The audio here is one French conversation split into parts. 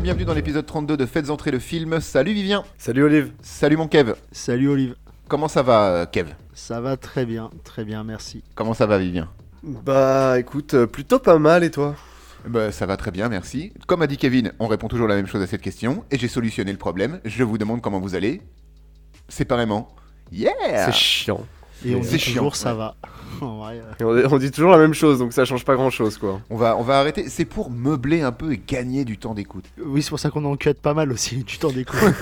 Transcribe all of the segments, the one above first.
et bienvenue dans l'épisode 32 de Faites entrer le film. Salut Vivien. Salut Olive. Salut mon Kev. Salut Olive. Comment ça va euh, Kev? Ça va très bien, très bien, merci. Comment ça va Vivien? Bah écoute, euh, plutôt pas mal et toi? Bah, ça va très bien, merci. Comme a dit Kevin, on répond toujours la même chose à cette question, et j'ai solutionné le problème. Je vous demande comment vous allez. Séparément. Yeah C'est chiant. Et on C'est dit chiant, toujours ça ouais. va. Euh, Et on, on dit toujours la même chose, donc ça change pas grand chose quoi. On va, on va arrêter. C'est pour meubler un peu et gagner du temps d'écoute. Oui, c'est pour ça qu'on en cut pas mal aussi, tu t'en découvres.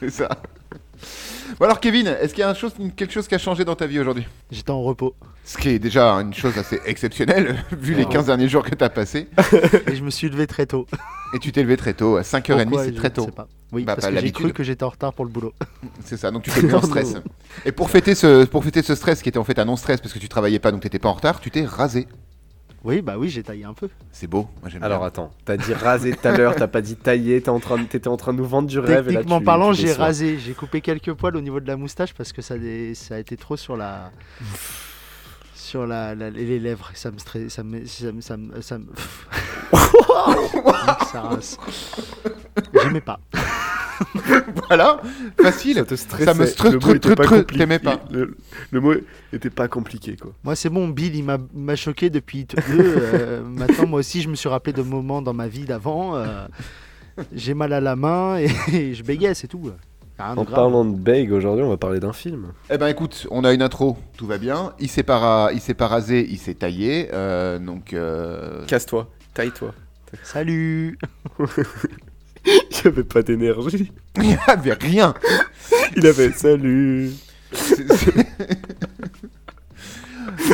C'est ça. Bon alors Kevin, est-ce qu'il y a un chose, quelque chose qui a changé dans ta vie aujourd'hui? J'étais en repos. Ce qui est déjà une chose assez exceptionnelle, vu les Ah. 15 derniers jours que tu as passés. Et je me suis levé très tôt. Et tu t'es levé très tôt, à 5h30, Pourquoi, c'est je très tôt. sais pas. Oui, Bah, parce pas que j'ai cru que j'étais en retard pour le boulot. C'est ça, donc tu t'es mis en stress. Et pour fêter, ce, pour fêter ce stress qui était en fait un non-stress parce que tu travaillais pas donc t'étais pas en retard, tu t'es rasé. Oui, bah oui, j'ai taillé un peu. C'est beau, moi j'aime Alors bien. attends, t'as dit raser tout à l'heure, t'as pas dit tailler, t'es en train de- t'étais en train de nous vendre du rêve et là Techniquement tu- parlant, tu j'ai rasé. J'ai coupé quelques poils au niveau de la moustache parce que ça a été trop sur la. sur la, la- les lèvres. Ça me stresse. Ça me. Ça me. Ça me. Ça me... J'aimais pas. Voilà, facile. Ça te stressait. Ça me stresse, Le mot truc, était truc, pas t'aimais. Le, le mot était pas compliqué quoi. Moi, c'est bon, Bill, il m'a- choqué depuis deux. euh, maintenant, moi aussi, je me suis rappelé de moments dans ma vie d'avant. euh, J'ai mal à la main et, et je bégayais, c'est tout. En grave. parlant de beg, aujourd'hui on va parler d'un film. Eh ben écoute, on a une intro, tout va bien. Il s'est pas, ra- il s'est il s'est taillé. euh, donc euh, Casse-toi, taille-toi. Salut Il avait pas d'énergie. il y avait rien. Il avait salut. C'est- c'est-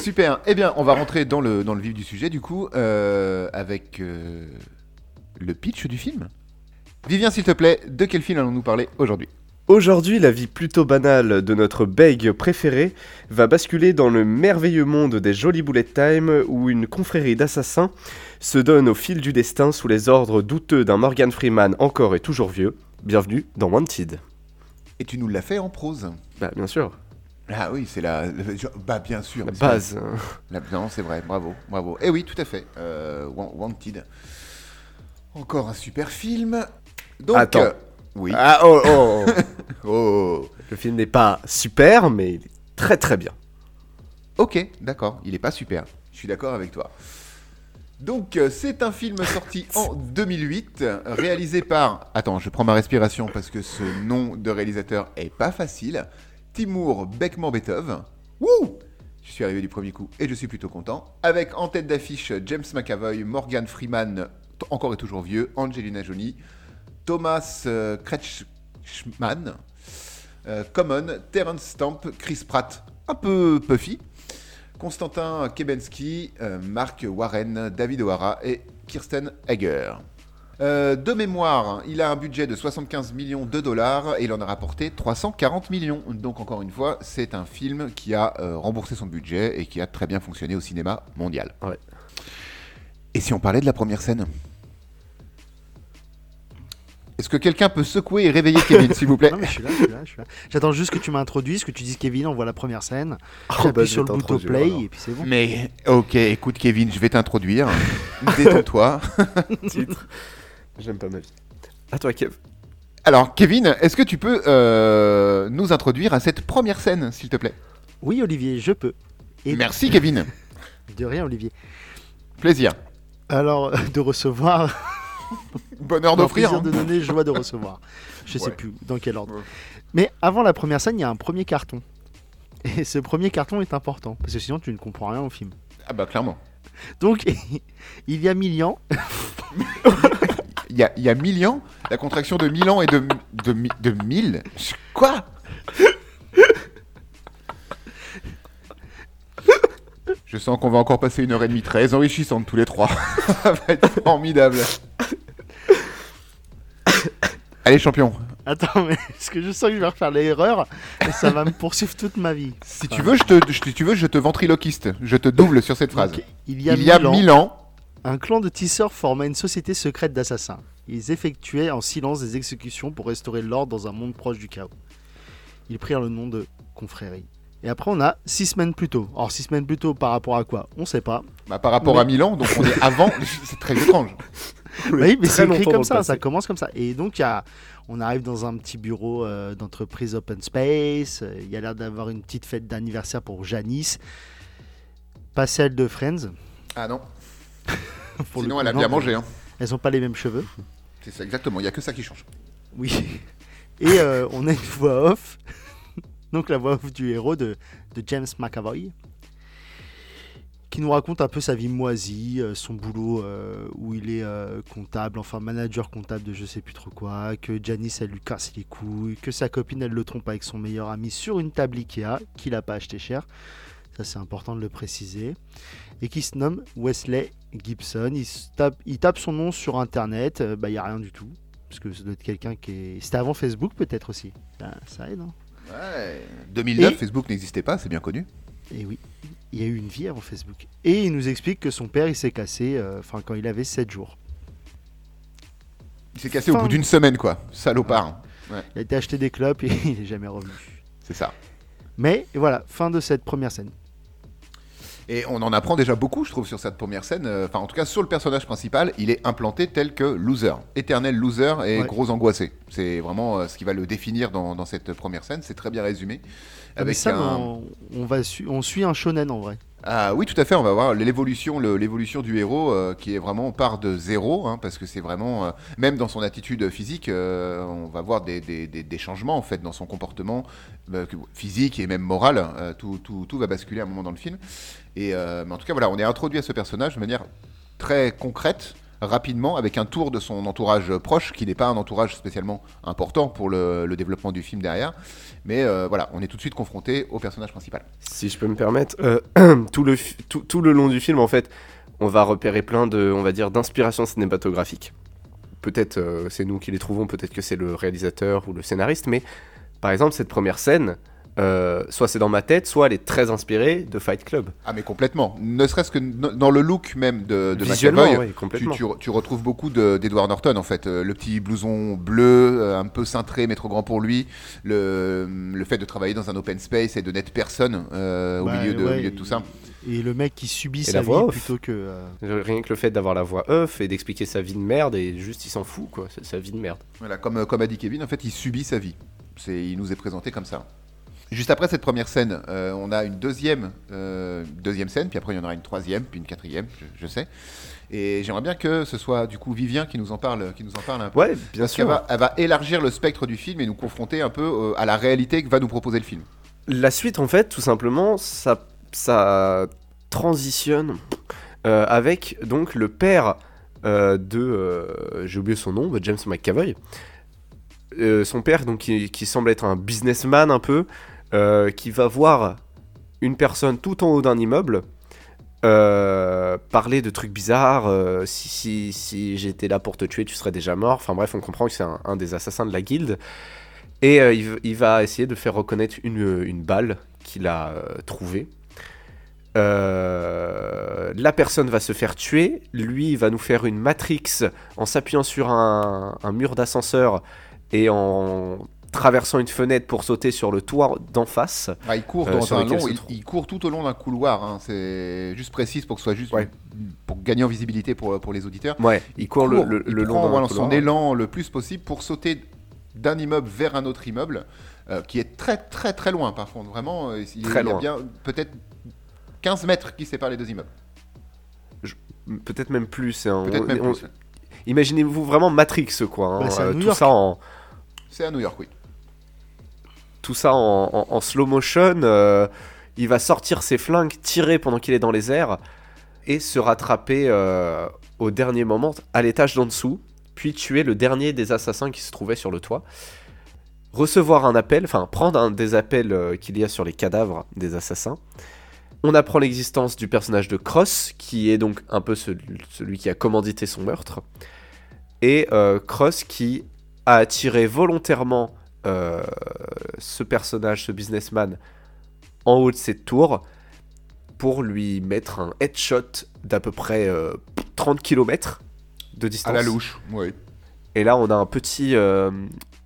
Super. Eh bien, on va rentrer dans le, dans le vif du sujet, du coup, euh, avec euh, le pitch du film. Vivien, s'il te plaît, de quel film allons-nous parler aujourd'hui? Aujourd'hui, la vie plutôt banale de notre beg préféré va basculer dans le merveilleux monde des Jolly Bullet Time où une confrérie d'assassins se donne au fil du destin sous les ordres douteux d'un Morgan Freeman encore et toujours vieux. Bienvenue dans Wanted. Et tu nous l'as fait en prose. Bah, bien sûr, Ah oui, c'est la, Bah bien sûr. la base. La- non, c'est vrai, bravo, bravo. Eh oui, tout à fait. euh, Wan- Wanted. Encore un super film. Donc, Attends. euh, oui. Ah, oh, oh, oh. Oh. Le film n'est pas super, mais il est très très bien. Ok, d'accord. Il est pas super. Je suis d'accord avec toi. Donc, euh, c'est un film sorti en 2008, euh, réalisé par. Attends, je prends ma respiration parce que ce nom de réalisateur est pas facile. Timur Bekmambetov. Wouh Je suis arrivé du premier coup et je suis plutôt content. Avec en tête d'affiche James McAvoy, Morgan Freeman, encore et toujours vieux, Angelina Jolie, Thomas euh, Kretschmann, euh, Common, Terence Stamp, Chris Pratt, un peu puffy, Constantin Kebensky, euh, Mark Warren, David O'Hara et Kirsten Egger. Euh, de mémoire, il a un budget de 75 millions de dollars et il en a rapporté 340 millions. Donc encore une fois, c'est un film qui a euh, remboursé son budget et qui a très bien fonctionné au cinéma mondial. Ouais. Et si on parlait de la première scène? Est-ce que quelqu'un peut secouer et réveiller Kevin, s'il vous plaît Non, mais je suis là, je suis là, je suis là. J'attends juste que tu m'introduises, que tu dises Kevin, on voit la première scène. J'appuie bah, sur le bouton play alors. et puis c'est bon. Mais ok, écoute Kevin, je vais t'introduire. Détends-toi. Titre. J'aime pas ma vie. À toi, Kev. Alors Kevin, est-ce que tu peux euh, nous introduire à cette première scène, s'il te plaît? Oui, Olivier, je peux. Et Merci Kevin. de rien, Olivier. Plaisir. Alors, de recevoir. Bonheur d'offrir. plaisir hein. de donner, joie de recevoir. Je sais plus dans quel ordre. Ouais. Mais avant la première scène, il y a un premier carton. Et ce premier carton est important, parce que sinon tu ne comprends rien au film. Ah bah clairement. Donc, il y a mille ans, Il y a, il y a mille ans, la contraction de mille ans et de, de, mi- de mille. Quoi? Je sens qu'on va encore passer une heure et demie très enrichissante tous les trois. Ça va être formidable. Allez champion, Attends, mais est-ce que je sens que je vais refaire l'erreur et ça va me poursuivre toute ma vie si tu veux, je te, je- tu veux, je te ventriloquiste. Je te double sur cette phrase. Donc, il y a, Il y a mille ans, mille ans, un clan de tisseurs forma une société secrète d'assassins. Ils effectuaient en silence des exécutions pour restaurer l'ordre dans un monde proche du chaos. Ils prirent le nom de confrérie. Et après, on a six semaines plus tôt. Alors, six semaines plus tôt par rapport à quoi? On sait pas. bah, par rapport Mais- à mille ans, donc on est avant. C'est très étrange. Oui, mais c'est écrit comme ça, ça commence comme ça. Et donc, il y a- on arrive dans un petit bureau euh, d'entreprise open space. Il y a l'air d'avoir une petite fête d'anniversaire pour Janice. Pas celle de Friends. Ah non, pour sinon elle a bien mangé. Hein. Elles n'ont pas les mêmes cheveux. C'est ça, exactement, il n'y a que ça qui change. Oui. Et euh, on a une voix off. Donc la voix du héros de, James McAvoy. Qui nous raconte un peu sa vie moisie, euh, son boulot euh, où il est euh, comptable, enfin manager comptable de je sais plus trop quoi, que Janice elle lui casse les couilles, que sa copine elle le trompe avec son meilleur ami sur une table Ikea qu'il a pas acheté cher. Ça c'est important de le préciser. Et qui se nomme Wesley Gibson. Il, tape, son nom sur internet, bah il n'y a rien du tout. Parce que ça doit quelqu'un qui est. C'était avant Facebook peut-être aussi. Ça aide, hein Ouais. 2009, Et- Facebook n'existait pas, c'est bien connu. Et oui, il y a eu une vie avant Facebook. Et il nous explique que son père il s'est cassé euh, enfin quand il avait 7 jours. Il s'est cassé au bout d'une semaine, quoi. Salopard. Il a été acheter des clopes et il n'est jamais revenu. C'est ça. Mais voilà, fin de cette première scène. Et on en apprend déjà beaucoup, je trouve, sur cette première scène. Euh, Enfin, en tout cas, sur le personnage principal, il est implanté tel que loser. Éternel loser et Ouais. gros angoissé. C'est vraiment euh, ce qui va le définir dans, dans cette première scène. C'est très bien résumé. Ah, mais Avec ça, un- on va su- on suit un shonen en vrai. Ah oui, tout à fait. On va voir l'évolution, l'évolution du héros euh, qui est vraiment part de zéro, hein, parce que c'est vraiment, euh, même dans son attitude physique, euh, on va voir des, changements en fait dans son comportement que- physique et même moral. Euh, tout, va basculer à un moment dans le film. Et mais en tout cas, voilà, on est introduit à ce personnage de manière très concrète rapidement avec un tour de son entourage proche qui n'est pas un entourage spécialement important pour le, développement du film derrière mais euh, voilà on est tout de suite confronté au personnage principal Si je peux me permettre, euh, tout, le, tout le long du film, en fait, on va repérer plein de, on va dire, d'inspirations cinématographiques. Peut-être euh, c'est nous qui les trouvons, peut-être que c'est le réalisateur ou le scénariste, mais par exemple, cette première scène, euh, soit c'est dans ma tête, soit elle est très inspirée de Fight Club. Ah mais complètement. Ne serait-ce que dans le look même de, de Visuellement, McAvoy, oui, tu, complètement. tu re- tu retrouves beaucoup de- d'Edward Norton en fait. Euh, le petit blouson bleu, euh, un peu cintré mais trop grand pour lui. Le, le fait de travailler dans un open space et de n'être personne euh, au, Bah, milieu de, au ouais, milieu de tout ça. Et le mec qui subit Et sa la vie voix off. plutôt que. euh, Rien que le fait d'avoir la voix off et d'expliquer sa vie de merde, et juste il s'en fout, quoi, sa vie de merde. Voilà, comme, comme a dit Kevin, en fait, il subit sa vie. Il nous est présenté comme ça. Juste après cette première scène, euh, on a une deuxième, euh, deuxième scène, puis après il y en aura une troisième, puis une quatrième, je, je sais. Et j'aimerais bien que ce soit du coup Vivien qui nous en parle, qui nous en parle un peu. Ouais, bien sûr. va, elle va élargir le spectre du film et nous confronter un peu euh, à la réalité que va nous proposer le film. La suite, en fait, tout simplement, ça, ça transitionne avec donc le père de, j'ai oublié son nom, de James McAvoy. Son père, donc qui, qui semble être un businessman un peu, euh, qui va voir une personne tout en haut d'un immeuble. euh, parler de trucs bizarres, euh, si, j'étais là pour te tuer, tu serais déjà mort. Enfin bref, on comprend que c'est un, des assassins de la guilde. Et il, va essayer de faire reconnaître une, une balle qu'il a trouvée. La personne va se faire tuer. Lui va nous faire une matrix en s'appuyant sur un mur d'ascenseur et en traversant une fenêtre pour sauter sur le toit d'en face. Ah, il court Euh, dans un long, il, court tout au long d'un couloir. hein. C'est juste précise pour que ce soit juste Ouais. pour gagner en visibilité pour, pour les auditeurs. Ouais, il court, le, court, le- il le long prend, d'un voilà, son élan le plus possible pour sauter d'un immeuble vers un autre immeuble, euh, qui est très très très loin par contre. Vraiment, euh, il, Très il y a bien peut-être 15 mètres qui séparent les deux immeubles. Peut-être même plus. hein. Peut-être On- même on- plus. Imaginez-vous vraiment Matrix, quoi. hein. Bah, Euh, New tout York. ça en, C'est à New York, oui. Tout ça en, slow motion. euh, il va sortir ses flingues, tirer pendant qu'il est dans les airs et se rattraper euh, au dernier moment à l'étage d'en dessous, puis tuer le dernier des assassins qui se trouvait sur le toit. Recevoir un appel, enfin prendre un des appels euh, qu'il y a sur les cadavres des assassins. On apprend l'existence du personnage de Cross, qui est donc un peu celui, qui a commandité son meurtre. Et Cross qui a attiré volontairement euh, ce personnage, ce businessman, en haut de cette tour pour lui mettre un headshot d'à peu près euh, 30 km de distance. À la louche, oui. Et là, on a un petit euh,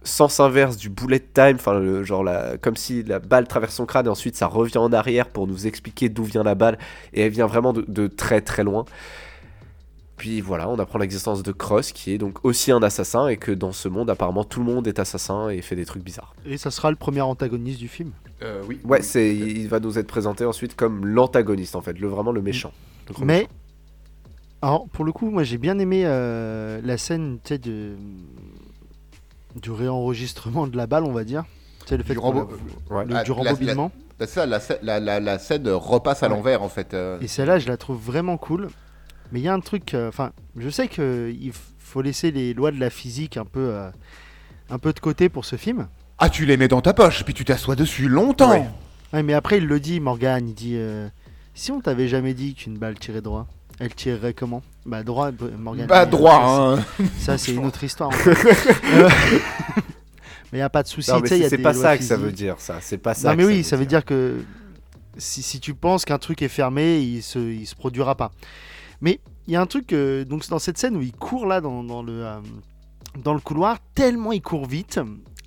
sens inverse du bullet time, enfin, genre la, comme si la balle traverse son crâne et ensuite ça revient en arrière pour nous expliquer d'où vient la balle. Et elle vient vraiment de, de très très loin. Puis voilà, on apprend l'existence de Cross, qui est donc aussi un assassin, et que dans ce monde, apparemment, tout le monde est assassin et fait des trucs bizarres. Et ça sera le premier antagoniste du film? Euh, oui. Ouais, c'est, il va nous être présenté ensuite comme l'antagoniste, en fait, le, vraiment le méchant. Le Mais, alors pour le coup, moi j'ai bien aimé euh, la scène tu sais, de... du réenregistrement de la balle, on va dire. Tu sais, le fait Du Ouais. le- Ah, du rembobinement. C'est ça, la, la, la, la scène repasse à Ouais. l'envers en fait. euh. Et celle-là, je la trouve vraiment cool. Mais il y a un truc, euh, enfin, je sais qu'il faut laisser les lois de la physique un peu, euh, un peu de côté pour ce film. Ah, tu les mets dans ta poche, puis tu t'assois dessus longtemps. Ouais. Ouais, mais après, il le dit, Morgan, il dit euh, Si on t'avait jamais dit qu'une balle tirait droit, elle tirerait comment? Bah, droit, Morgan. Bah, droit, euh, hein. Ça, c'est une autre histoire. en fait. Euh, mais il n'y a pas de souci. Non, tu mais sais, il y a c'est pas ça que ça veut dire, ça. C'est pas ça. Non, mais que oui, ça veut dire que si, si tu penses qu'un truc est fermé, il se, il se produira pas. Mais il y a un truc, euh, donc c'est dans cette scène où il court là dans, dans le, euh, dans le couloir, tellement il court vite,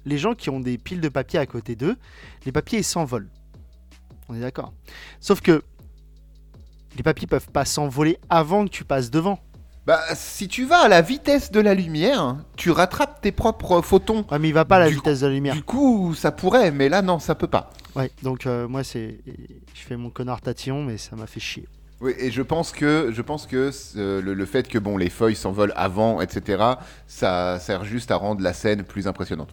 les gens qui ont des piles de papier à côté d'eux, les papiers ils s'envolent. On est d'accord? Sauf que les papiers peuvent pas s'envoler avant que tu passes devant. Bah, si tu vas à la vitesse de la lumière, tu rattrapes tes propres photons. Ouais, mais il va pas à la Du vitesse de la lumière. Du coup, ça pourrait, mais là, non, ça peut pas. Ouais, donc euh, moi c'est, je fais mon connard tatillon, mais ça m'a fait chier. Oui, et je pense que, je pense que ce- le, le fait que bon, les feuilles s'envolent avant, etc., ça sert juste à rendre la scène plus impressionnante.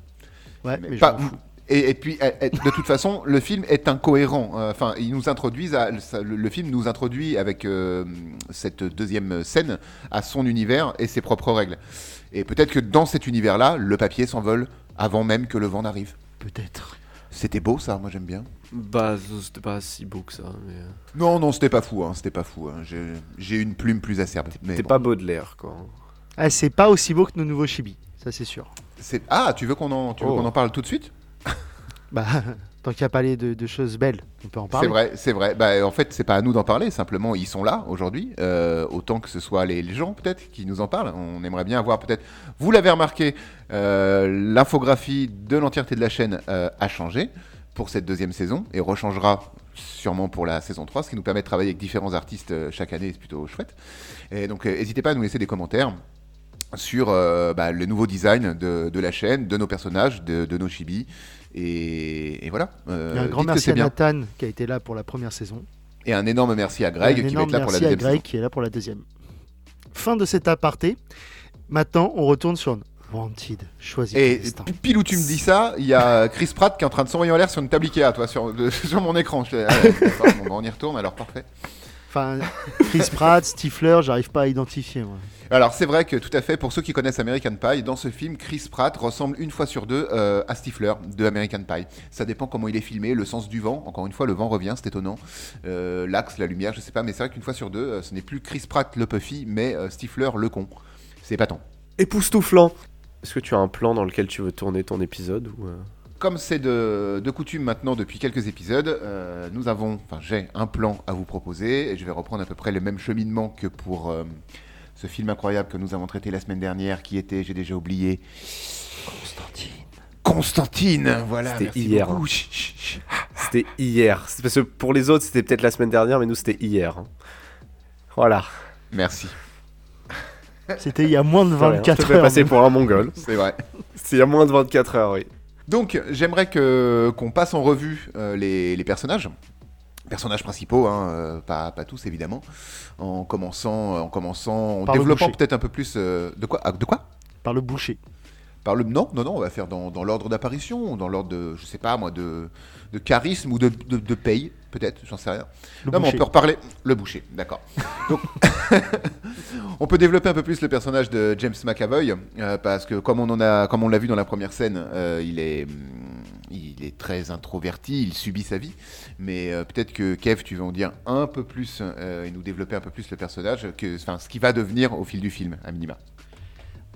Ouais, Mais mais, je pas- m'en fous. Et, et puis, eh, eh, de toute façon, le film est incohérent. Euh, Enfin, ils nous introduisent, à- le film nous introduit avec euh, cette deuxième scène à son univers et ses propres règles. Et peut-être que dans cet univers-là, le papier s'envole avant même que le vent n'arrive. Peut-être. C'était beau, ça. Moi, j'aime bien. Bah, c'était pas si beau que ça. Mais... euh, Non, non, c'était pas fou. Hein, c'était pas fou. hein. J'ai- une plume plus acerbe. T'es bon. pas Baudelaire, quoi. Ah, c'est pas aussi beau que nos nouveaux chibi, ça c'est sûr. Ah, tu veux qu'on en, tu veux Oh. qu'on en parle tout de suite? Bah, tant qu'il y a parlé de, de choses belles, on peut en C'est parler. vrai, c'est vrai. Bah, en fait, c'est pas à nous d'en parler. Simplement, ils sont là aujourd'hui. Euh, autant que ce soit les, les gens peut-être qui nous en parlent. On aimerait bien voir peut-être. Vous l'avez remarqué, euh, l'infographie de l'entièreté de la chaîne euh, a changé pour cette deuxième saison et rechangera sûrement pour la saison 3, ce qui nous permet de travailler avec différents artistes chaque année. C'est plutôt chouette. Et donc, n'hésitez pas à nous laisser des commentaires sur bah, le nouveau design de, de la chaîne, de nos personnages, de, de nos chibis. Et, et voilà. Euh, un grand merci à bien. Nathan qui a été là pour la première saison. Et un énorme merci à Greg qui va être énorme là pour la merci à deuxième Greg saison. qui est là pour la deuxième. Fin de cet aparté. Maintenant, on retourne sur Wanted. Choisis Et pile où tu me dis ça, il y a Chris Pratt qui est en train de s'envoyer en l'air sur une table Ikea, toi, sur, de- sur mon écran. Je fais, ah bah, on y retourne, alors parfait. Enfin, Chris Pratt, Stifler, j'arrive pas à identifier. Moi. Alors c'est vrai que tout à fait, pour ceux qui connaissent American Pie, dans ce film, Chris Pratt ressemble une fois sur deux euh, à Stifler de American Pie. Ça dépend comment il est filmé, le sens du vent. Encore une fois, le vent revient, c'est étonnant. Euh, L'axe, la lumière, je sais pas, mais c'est vrai qu'une fois sur deux, euh, ce n'est plus Chris Pratt le Puffy, mais euh, Stifler le con. C'est épatant. Époustouflant. Est-ce que tu as un plan dans lequel tu veux tourner ton épisode ou euh, Comme c'est de, de coutume maintenant depuis quelques épisodes, euh, nous avons, enfin j'ai un plan à vous proposer et je vais reprendre à peu près le même cheminement que pour euh, ce film incroyable que nous avons traité la semaine dernière qui était, j'ai déjà oublié, Constantine. Constantine. Voilà. C'était merci hier, beaucoup. hein. Chut, chut, chut. C'était hier. C'est Parce que pour les autres, c'était peut-être la semaine dernière, mais nous, c'était hier. hein. Voilà. Merci. C'était il y a moins de De rien. Je 24 te fais heures. passer pour un mongol. C'est vrai. C'est il y a moins de 24 heures, oui. Donc j'aimerais que qu'on passe en revue euh, les, les personnages. Personnages principaux, hein, euh, pas, pas tous évidemment, en commençant, en commençant, en Par développant peut-être un peu plus euh, de quoi, ah, de quoi? Par le boucher. Par le non, non, non, on va faire dans, dans l'ordre d'apparition, dans l'ordre de, je sais pas moi, de, de charisme ou de, de, de paye, peut-être, j'en sais rien. Le non, mais on peut reparler. Le boucher, d'accord. Donc, on peut développer un peu plus le personnage de James McAvoy, euh, parce que comme on en a, comme on l'a vu dans la première scène, euh, il est, hum, il est très introverti, il subit sa vie. Mais euh, peut-être que Kev, tu veux en dire un peu plus et nous développer un peu plus le personnage, que, enfin, ce qui va devenir au fil du film, à minima.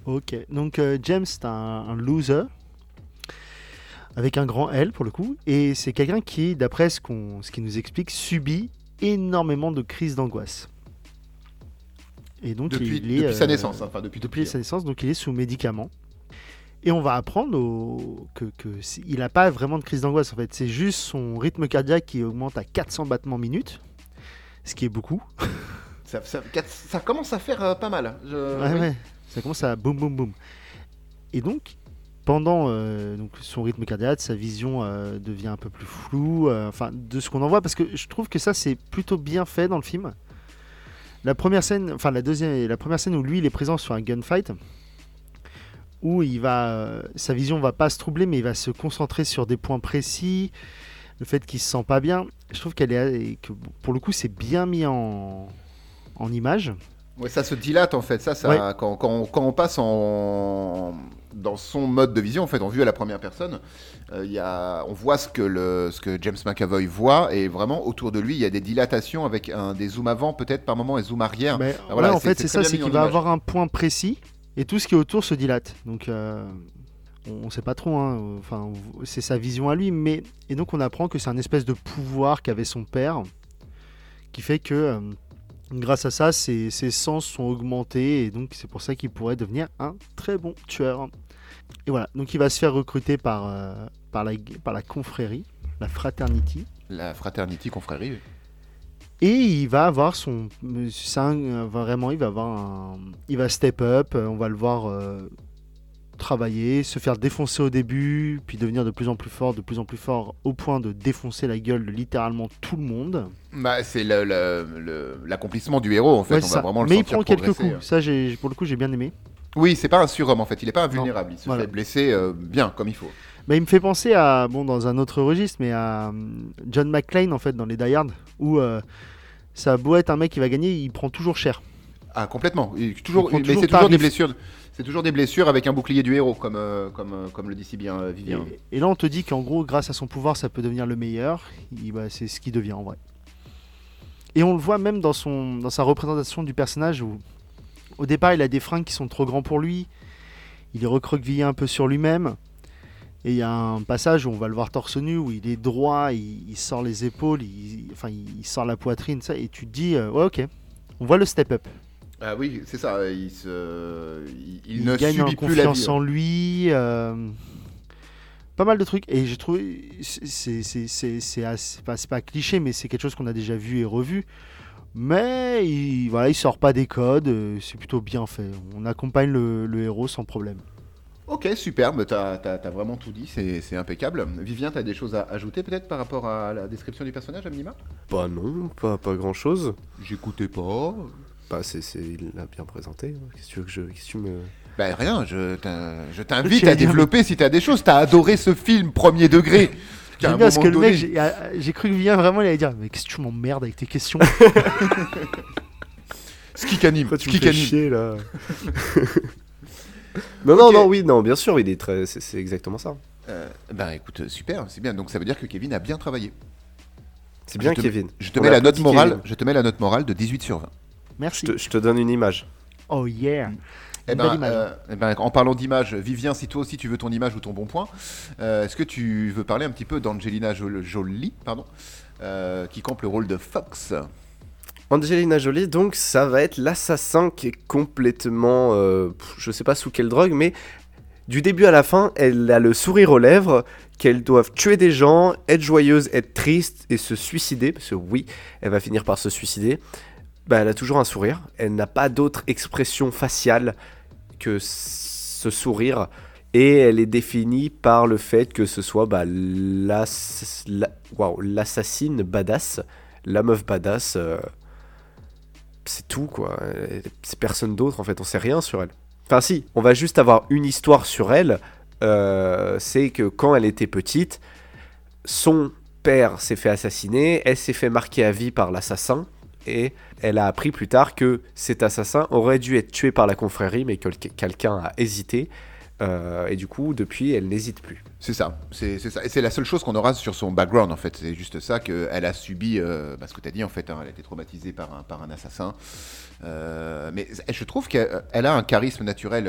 Ok, donc James, c'est un, un loser. Avec un grand L pour le coup. Et c'est quelqu'un qui, d'après ce qu'on ce qu'il nous explique, subit énormément de crises d'angoisse. Et donc Depuis, il est, depuis sa euh, naissance, hein, enfin depuis, depuis sa naissance, donc il est sous médicaments. Et on va apprendre au- que, que il n'a pas vraiment de crise d'angoisse en fait. C'est juste son rythme cardiaque qui augmente à 400 battements minute, ce qui est beaucoup. Ça, ça- ça commence à faire euh, pas mal. Je- Ouais, oui. ouais. Ça commence à boum boum boum. Et donc, pendant euh, son rythme cardiaque, sa vision euh, devient un peu plus floue, euh, enfin, de ce qu'on en voit, parce que je trouve que ça, c'est plutôt bien fait dans le film. La première scène, enfin, la deuxième, la première scène où lui, il est présent sur un gunfight, où il va, sa vision va pas se troubler, mais il va se concentrer sur des points précis. Le fait qu'il se sent pas bien, je trouve qu'elle est, que pour le coup, c'est bien mis en image. Ouais, ça se dilate en fait. Ça, ça Ouais. quand, quand on, quand on passe en dans son mode de vision, en fait, en vue à la première personne, euh, y a, on voit ce que, le, ce que James McAvoy voit, et vraiment autour de lui, il y a des dilatations avec un, des zooms avant, peut-être par moment, et zoom arrière. Mais Ah, voilà, ouais, en fait, c'est ça, c'est qu'il va image. avoir un point précis et tout ce qui est autour se dilate. Donc, euh, on ne sait pas trop. hein, Enfin, c'est sa vision à lui, mais et donc on apprend que c'est un espèce de pouvoir qu'avait son père, qui fait que euh, grâce à ça, ses, ses sens sont augmentés et donc c'est pour ça qu'il pourrait devenir un très bon tueur. Et voilà. Donc, il va se faire recruter par euh, par la par la confrérie, la fraternity. La fraternity confrérie. oui. Et il va avoir son. c'est un- euh, vraiment, il va avoir un. Il va step up, euh, on va le voir euh, travailler, se faire défoncer au début, puis devenir de plus en plus fort, de plus en plus fort, au point de défoncer la gueule de littéralement tout le monde. Bah, c'est l'accomplissement du héros, en fait. Ouais, on c'est va ça. vraiment le Mais il prend quelques coups. Ça, j'ai, pour le coup, j'ai bien aimé. Oui, c'est pas un surhomme, en fait. Il est pas invulnérable. Il se voilà. fait blesser euh, bien, comme il faut. Bah, il me fait penser à, bon, dans un autre registre, mais à hum, John McClane, en fait, dans les Die Hard, où euh, ça a beau être un mec qui va gagner, il prend toujours cher. Ah, complètement. Il- toujours, mais toujours c'est toujours des blessures. C'est toujours des blessures avec un bouclier du héros, comme, euh, comme, euh, comme le dit si bien euh, Vivien. Et, là, on te dit qu'en gros, grâce à son pouvoir, ça peut devenir le meilleur. Il- bah, c'est ce qu'il devient en vrai. Et on le voit même dans, son, dans sa représentation du personnage où, au départ, il a des fringues qui sont trop grands pour lui. Il est recroquevillé un peu sur lui-même. Et il y a un passage où on va le voir torse nu, où il est droit, il, sort les épaules, il, enfin, sort la poitrine, ça, et tu te dis, ok, on voit le step-up. Ah oui, c'est ça. Il, se... il, ne gagne en subit plus la confiance vie. hein. en lui. euh, pas mal de trucs. Et j'ai trouvé. c'est- assez- pas, cliché, mais c'est quelque chose qu'on a déjà vu et revu. Mais il, voilà, il sort pas des codes. euh, C'est plutôt bien fait. On accompagne le, le héros sans problème. Ok, superbe. T'as as, vraiment tout dit. C'est impeccable. Vivien, t'as des choses à ajouter peut-être par rapport à la description du personnage, à minima Bah non, pas, pas grand chose. J'écoutais pas. Bah, c'est, c'est- il l'a bien présenté. Qu'est-ce que tu veux que je. Qu'est-ce que tu me. Bah rien, je t'in- je t'invite Tu à développer si t'as des choses. T'as adoré ce film premier degré. bien parce que le mec, j'ai ah, j'ai cru que vient vraiment, il allait dire Mais qu'est-ce que tu m'emmerdes avec tes questions Skicanim, Pourquoi tu me fais chier là Non, non, non, oui, non, bien sûr, il est très. C'est, c'est exactement ça. Euh, bah écoute, super, c'est bien. Donc ça veut dire que Kevin a bien travaillé. C'est bien, Je te- Kevin. Je te On mets la note applaudit morale. Kevin. Je te mets la note morale de 18 sur 20. Merci. Je te, je te donne une image. Oh yeah Eh Une ben, euh, eh ben, en parlant d'image, Vivien, si toi aussi tu veux ton image ou ton bon point, euh, est-ce que tu veux parler un petit peu d'Angelina Jol- Jolie, pardon, euh, qui campe le rôle de Fox? Angelina Jolie, donc, ça va être l'assassin qui est complètement. euh, je sais pas sous quelle drogue, mais du début à la fin, elle a le sourire aux lèvres, qu'elle doive tuer des gens, être joyeuse, être triste et se suicider, parce que oui, elle va finir par se suicider. Bah, elle a toujours un sourire, elle n'a pas d'autre expression faciale que ce sourire. Et elle est définie par le fait que ce soit bah, l'assassine badass, la meuf badass. euh, c'est tout quoi. C'est personne d'autre en fait, on sait rien sur elle. Enfin si, on va juste avoir une histoire sur elle. euh, c'est que quand elle était petite, son père s'est fait assassiner, elle s'est fait marquer à vie par l'assassin, et elle a appris plus tard que cet assassin aurait dû être tué par la confrérie, mais que quelqu'un a hésité. euh, et du coup, depuis, elle n'hésite plus. C'est ça, c'est ça. Et c'est la seule chose qu'on aura sur son background en fait. C'est juste ça qu'elle a subi, euh, bah, ce que tu as dit en fait, hein, elle a été traumatisée par un, par un assassin. Euh, mais je trouve qu'elle elle a un charisme naturel,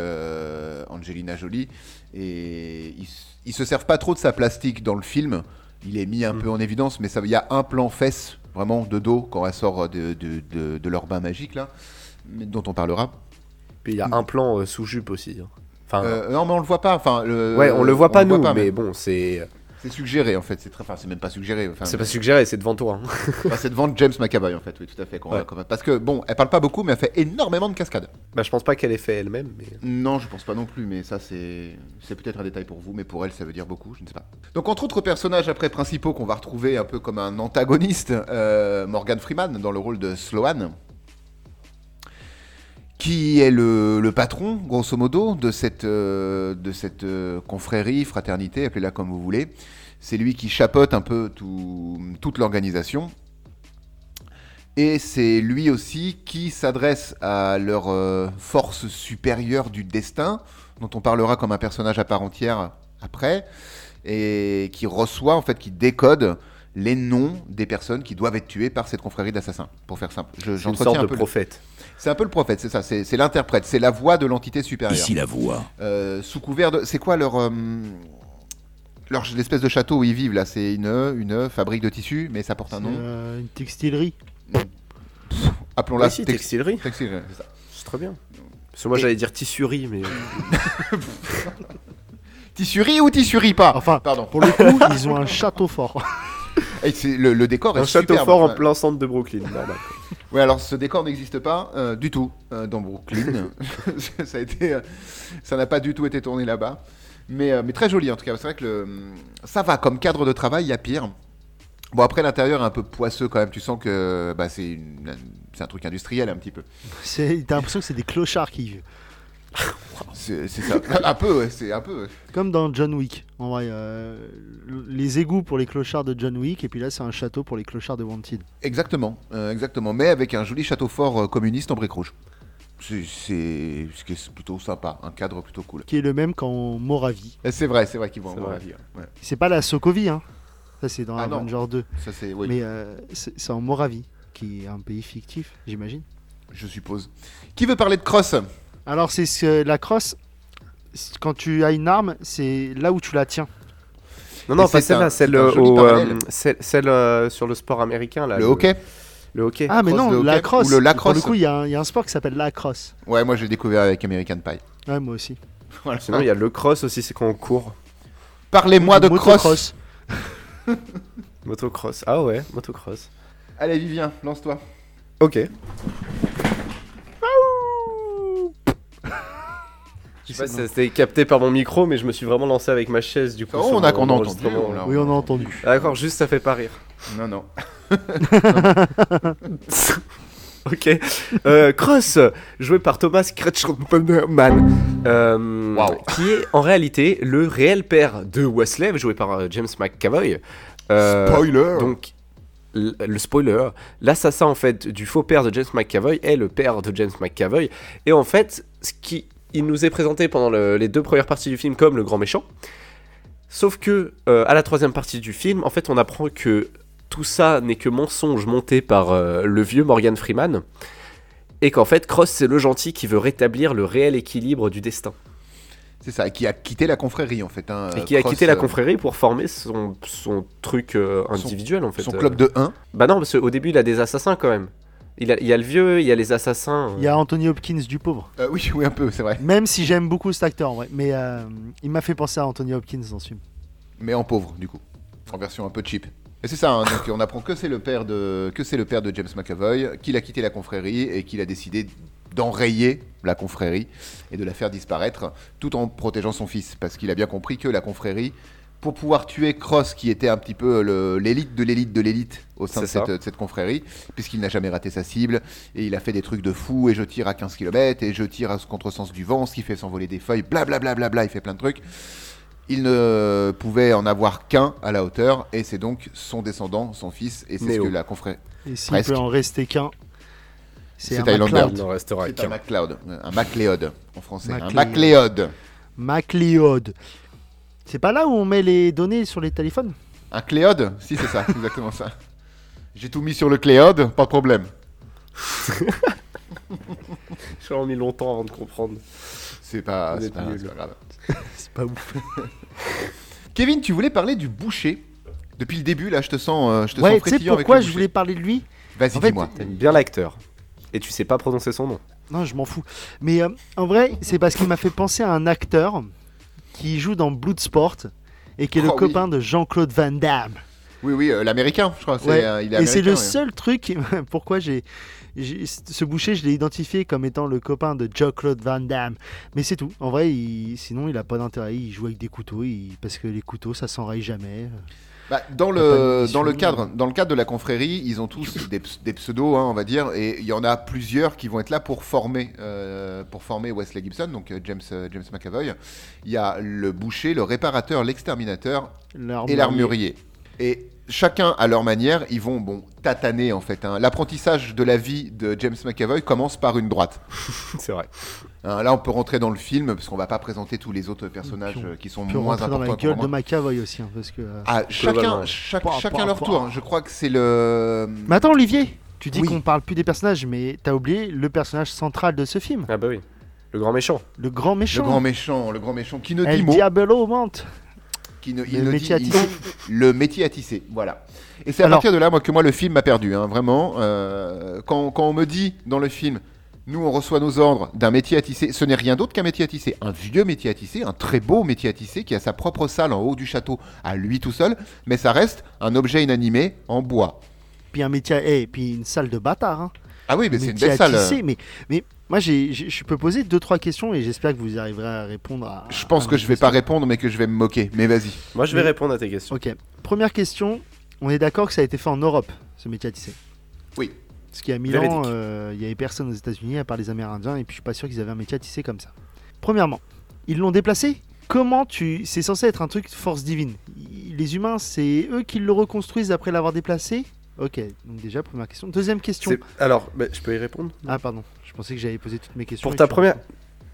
Angelina Jolie, et ils, ils se servent pas trop de sa plastique dans le film. Il est mis un Mm. peu en évidence, mais il y a un plan fesse vraiment de dos quand elle sort de, de, de- de leur bain magique là, dont on parlera. Puis il y a un plan euh, sous jupe aussi. hein. Enfin, Euh, non, mais on le voit pas. Enfin, le- ouais, on le voit pas nous, voit mais bon, c'est C'est suggéré en fait, c'est très, enfin c'est même pas suggéré. Enfin, C'est pas suggéré, c'est devant toi. hein. enfin, c'est devant James McAvoy en fait, oui tout à fait. Ouais. Parce que bon, elle parle pas beaucoup, mais elle fait énormément de cascades. Bah, je pense pas qu'elle ait fait elle-même, mais. Non, je pense pas non plus, mais ça c'est c'est peut-être un détail pour vous, mais pour elle ça veut dire beaucoup, je ne sais pas. Donc entre autres personnages après principaux qu'on va retrouver un peu comme un antagoniste, euh, Morgan Freeman dans le rôle de Sloan, qui est le, le patron, grosso modo, de cette, euh, de cette euh, confrérie, fraternité, appelez-la comme vous voulez. C'est lui qui chapeaute un peu tout- toute l'organisation. Et c'est lui aussi qui s'adresse à leur euh, force supérieure du destin, dont on parlera comme un personnage à part entière après, et qui reçoit, en fait, qui décode les noms des personnes qui doivent être tuées par cette confrérie d'assassins, pour faire simple. Je- une sorte un de peu le- prophète. C'est un peu le prophète, c'est ça, c'est l'interprète, c'est la voix de l'entité supérieure. Ici la voix. Euh, sous couvert de. C'est quoi leur. euh, leur l'espèce de château où ils vivent là? C'est une, une fabrique de tissus, mais ça porte un nom. euh, une textilerie. Appelons-la Oui, si, tex- textilerie. textilerie, c'est ça. C'est très bien. Parce que moi Et- j'allais dire tissuerie, mais. Tissurie ou tissurie pas? Enfin, Pardon. pour le coup, ils ont un château fort. Et c'est- le, le décor Un est château superbe. fort en plein centre de Brooklyn. Ouais, alors ce décor n'existe pas euh, du tout euh, dans Brooklyn. ça a été, euh, ça n'a pas du tout été tourné là-bas. Mais, mais très joli en tout cas. C'est vrai que le, ça va comme cadre de travail, il y a pire. Bon après l'intérieur est un peu poisseux quand même. Tu sens que bah, c'est une- c'est un truc industriel un petit peu. C'est- T'as l'impression que c'est des clochards qui. C'est c'est ça. un peu, ouais, c'est un peu. ouais. Comme dans John Wick. En vrai, euh, les égouts pour les clochards de John Wick, et puis là, c'est un château pour les clochards de Wanted. Exactement, euh, exactement. Mais avec un joli château fort euh, communiste en briques rouges. C'est c'est- ce qui est plutôt sympa, un cadre plutôt cool. Qui est le même qu'en Moravie. Et C'est vrai, c'est vrai qu'ils vont C'est avoir vrai. la vie. ouais. C'est pas la Sokovie, hein. Ça, c'est dans Ah non. Avenger 2. Ça c'est, oui, Mais euh, c'est en Moravie, qui est un pays fictif, j'imagine. je suppose. Qui veut parler de cross? Alors, c'est ce- la crosse. Quand tu as une arme, c'est là où tu la tiens. Non, non, Et pas celle-là, celle, euh, euh, celle, celle, euh, sur le sport américain. Là, Le hockey Le hockey. Ah, mais non, hockey la crosse. ou le lacrosse. Pour le coup, il y, a un- il y a un sport qui s'appelle la crosse. Ouais, moi j'ai découvert avec American Pie. Ouais, moi aussi. Voilà. Sinon, il y a le cross aussi, c'est quand on court. Parlez-moi de cross. Motocross. Motocross. Ah ouais, motocross. Allez, Vivien, lance-toi. Ok. Je sais pas si ça c'était capté par mon micro, mais je me suis vraiment lancé avec ma chaise du coup. Oh, on a qu'on l'a- Oui, on a entendu. Ah, D'accord, juste ça fait pas rire. Non, non. Ok. Euh, Cross, joué par Thomas Kretschmann, euh, Wow. qui est en réalité le réel père de Wesley, joué par euh, James McAvoy. Euh, Spoiler Donc, le spoiler, l'assassin en fait du faux père de James McAvoy est le père de James McAvoy. Et en fait, ce qui il nous est présenté pendant le- les deux premières parties du film comme le grand méchant. Sauf que euh, à la troisième partie du film, en fait, on apprend que tout ça n'est que mensonge monté par euh, le vieux Morgan Freeman. Et qu'en fait, Cross, c'est le gentil qui veut rétablir le réel équilibre du destin. C'est ça, qui a quitté la confrérie en fait. hein, Et qui a quitté la euh, confrérie pour former son, son truc euh, Son- individuel, en fait. Son club de 1. Bah non, parce qu'au début, il a des assassins quand même. Il, a- il y a le vieux, il y a les assassins. euh. Il y a Anthony Hopkins du pauvre. Euh, oui, oui, un peu, c'est vrai. Même si j'aime beaucoup cet acteur, en vrai. Mais euh, il m'a fait penser à Anthony Hopkins dans ce film. Mais en pauvre, du coup. En version un peu cheap. Et c'est ça, hein, donc on apprend que c'est le père de que c'est le père de James McAvoy, qu'il a quitté la confrérie et qu'il a décidé d'enrayer la confrérie et de la faire disparaître, tout en protégeant son fils, parce qu'il a bien compris que la confrérie, pour pouvoir tuer Cross, qui était un petit peu l'élite de l'élite de l'élite au sein de cette, de cette confrérie, puisqu'il n'a jamais raté sa cible, et il a fait des trucs de fou, et je tire à 15 km, et je tire à ce contresens du vent, ce qui fait s'envoler des feuilles, blablabla, bla, bla, bla, il fait plein de trucs. Il ne pouvait en avoir qu'un à la hauteur, et c'est donc son descendant, son fils, et c'est ce que la confrérie. Et s'il peut en rester qu'un, c'est un Highlander. MacLeod. Il restera un qu'un. MacLeod, un MacLeod en français. Un MacLeod. MacLeod. C'est pas là où on met les données sur les téléphones? Un Cléode? Si, c'est ça, c'est exactement ça. J'ai tout mis sur le Cléode, pas de problème. J'ai vraiment mis longtemps avant de comprendre. C'est pas, Vous c'est êtes pas, nuls. c'est pas grave. C'est pas ouf. Kevin, tu voulais parler du boucher Depuis le début, là, je te sens, euh, je te Ouais, sens tu sais frétillant avec pourquoi je voulais parler de lui? Vas-y, en fait, dis-moi. T'aimes bien l'acteur. Et tu sais pas prononcer son nom. Non, je m'en fous. Mais euh, en vrai, c'est parce qu'il m'a fait penser à un acteur qui joue dans Bloodsport et qui est le Oh, oui. copain de Jean-Claude Van Damme. Oui, oui, euh, l'américain, je crois. Ouais, euh, il est et c'est le ouais. seul truc. Pourquoi j'ai. Ce boucher, je l'ai identifié comme étant le copain de Jean-Claude Van Damme. Mais c'est tout. En vrai, il- sinon, il a pas d'intérêt. Il joue avec des couteaux. il- Parce que les couteaux, ça s'enraye jamais. Bah, dans, le, dans, le cadre, dans le cadre de la confrérie, ils ont tous des, ps- des pseudos, hein, on va dire, et il y en a plusieurs qui vont être là pour former, euh, pour former Wesley Gibson, donc euh, James, euh, James McAvoy. Il y a le boucher, le réparateur, l'exterminateur et l'armurier. Et chacun à leur manière, ils vont bon tataner en fait. hein. L'apprentissage de la vie de James McAvoy commence par une droite. C'est vrai. Hein, là, on peut rentrer dans le film parce qu'on va pas présenter tous les autres personnages on euh, qui sont On peut moins rentrer dans importants. la pour gueule moi. de McAvoy aussi. hein, parce que, euh, Ah, chacun, chaque- Pas, chacun pas, leur pas. tour. hein. Je crois que c'est le. Mais attends, Olivier, tu dis Oui. qu'on parle plus des personnages, mais t'as oublié le personnage central de ce film, Ah bah oui. Le grand méchant. le grand Le méchant. grand méchant, le grand méchant qui ne dit mot, Diablo monte. qui ne, il Le ne métier à dit, il- tisser. le métier à tisser, voilà. Et c'est à Alors- partir de là, moi, que moi le film m'a perdu, hein, vraiment. Euh, quand, quand on me dit dans le film, nous on reçoit nos ordres d'un métier à tisser, ce n'est rien d'autre qu'un métier à tisser, un vieux métier à tisser, un très beau métier à tisser qui a sa propre salle en haut du château à lui tout seul, mais ça reste un objet inanimé en bois. Puis un métier, à- eh, puis une salle de bâtard. Hein. Ah oui, mais c'est une belle salle. euh. tisser, mais, mais moi, j'ai- j'ai- je peux poser deux trois questions et j'espère que vous arriverez à répondre à. Je pense à que je vais pas répondre, mais que je vais me moquer. Mais vas-y. Moi, je vais Mais- répondre à tes questions. Ok. Première question. On est d'accord que ça a été fait en Europe, ce métier à tisser? Oui. Parce qu'il y a mille Véridique. ans, euh, il y avait personne aux États-Unis à part les Amérindiens, et puis je suis pas sûr qu'ils avaient un métier à tisser comme ça. Premièrement, ils l'ont déplacé? Comment tu. C'est censé être un truc de force divine. Les humains, c'est eux qui le reconstruisent après l'avoir déplacé? Ok, donc déjà, première question. Deuxième question. Alors, bah, je peux y répondre? Ah, pardon. Je pensais que j'avais posé toutes mes questions. Pour ta première.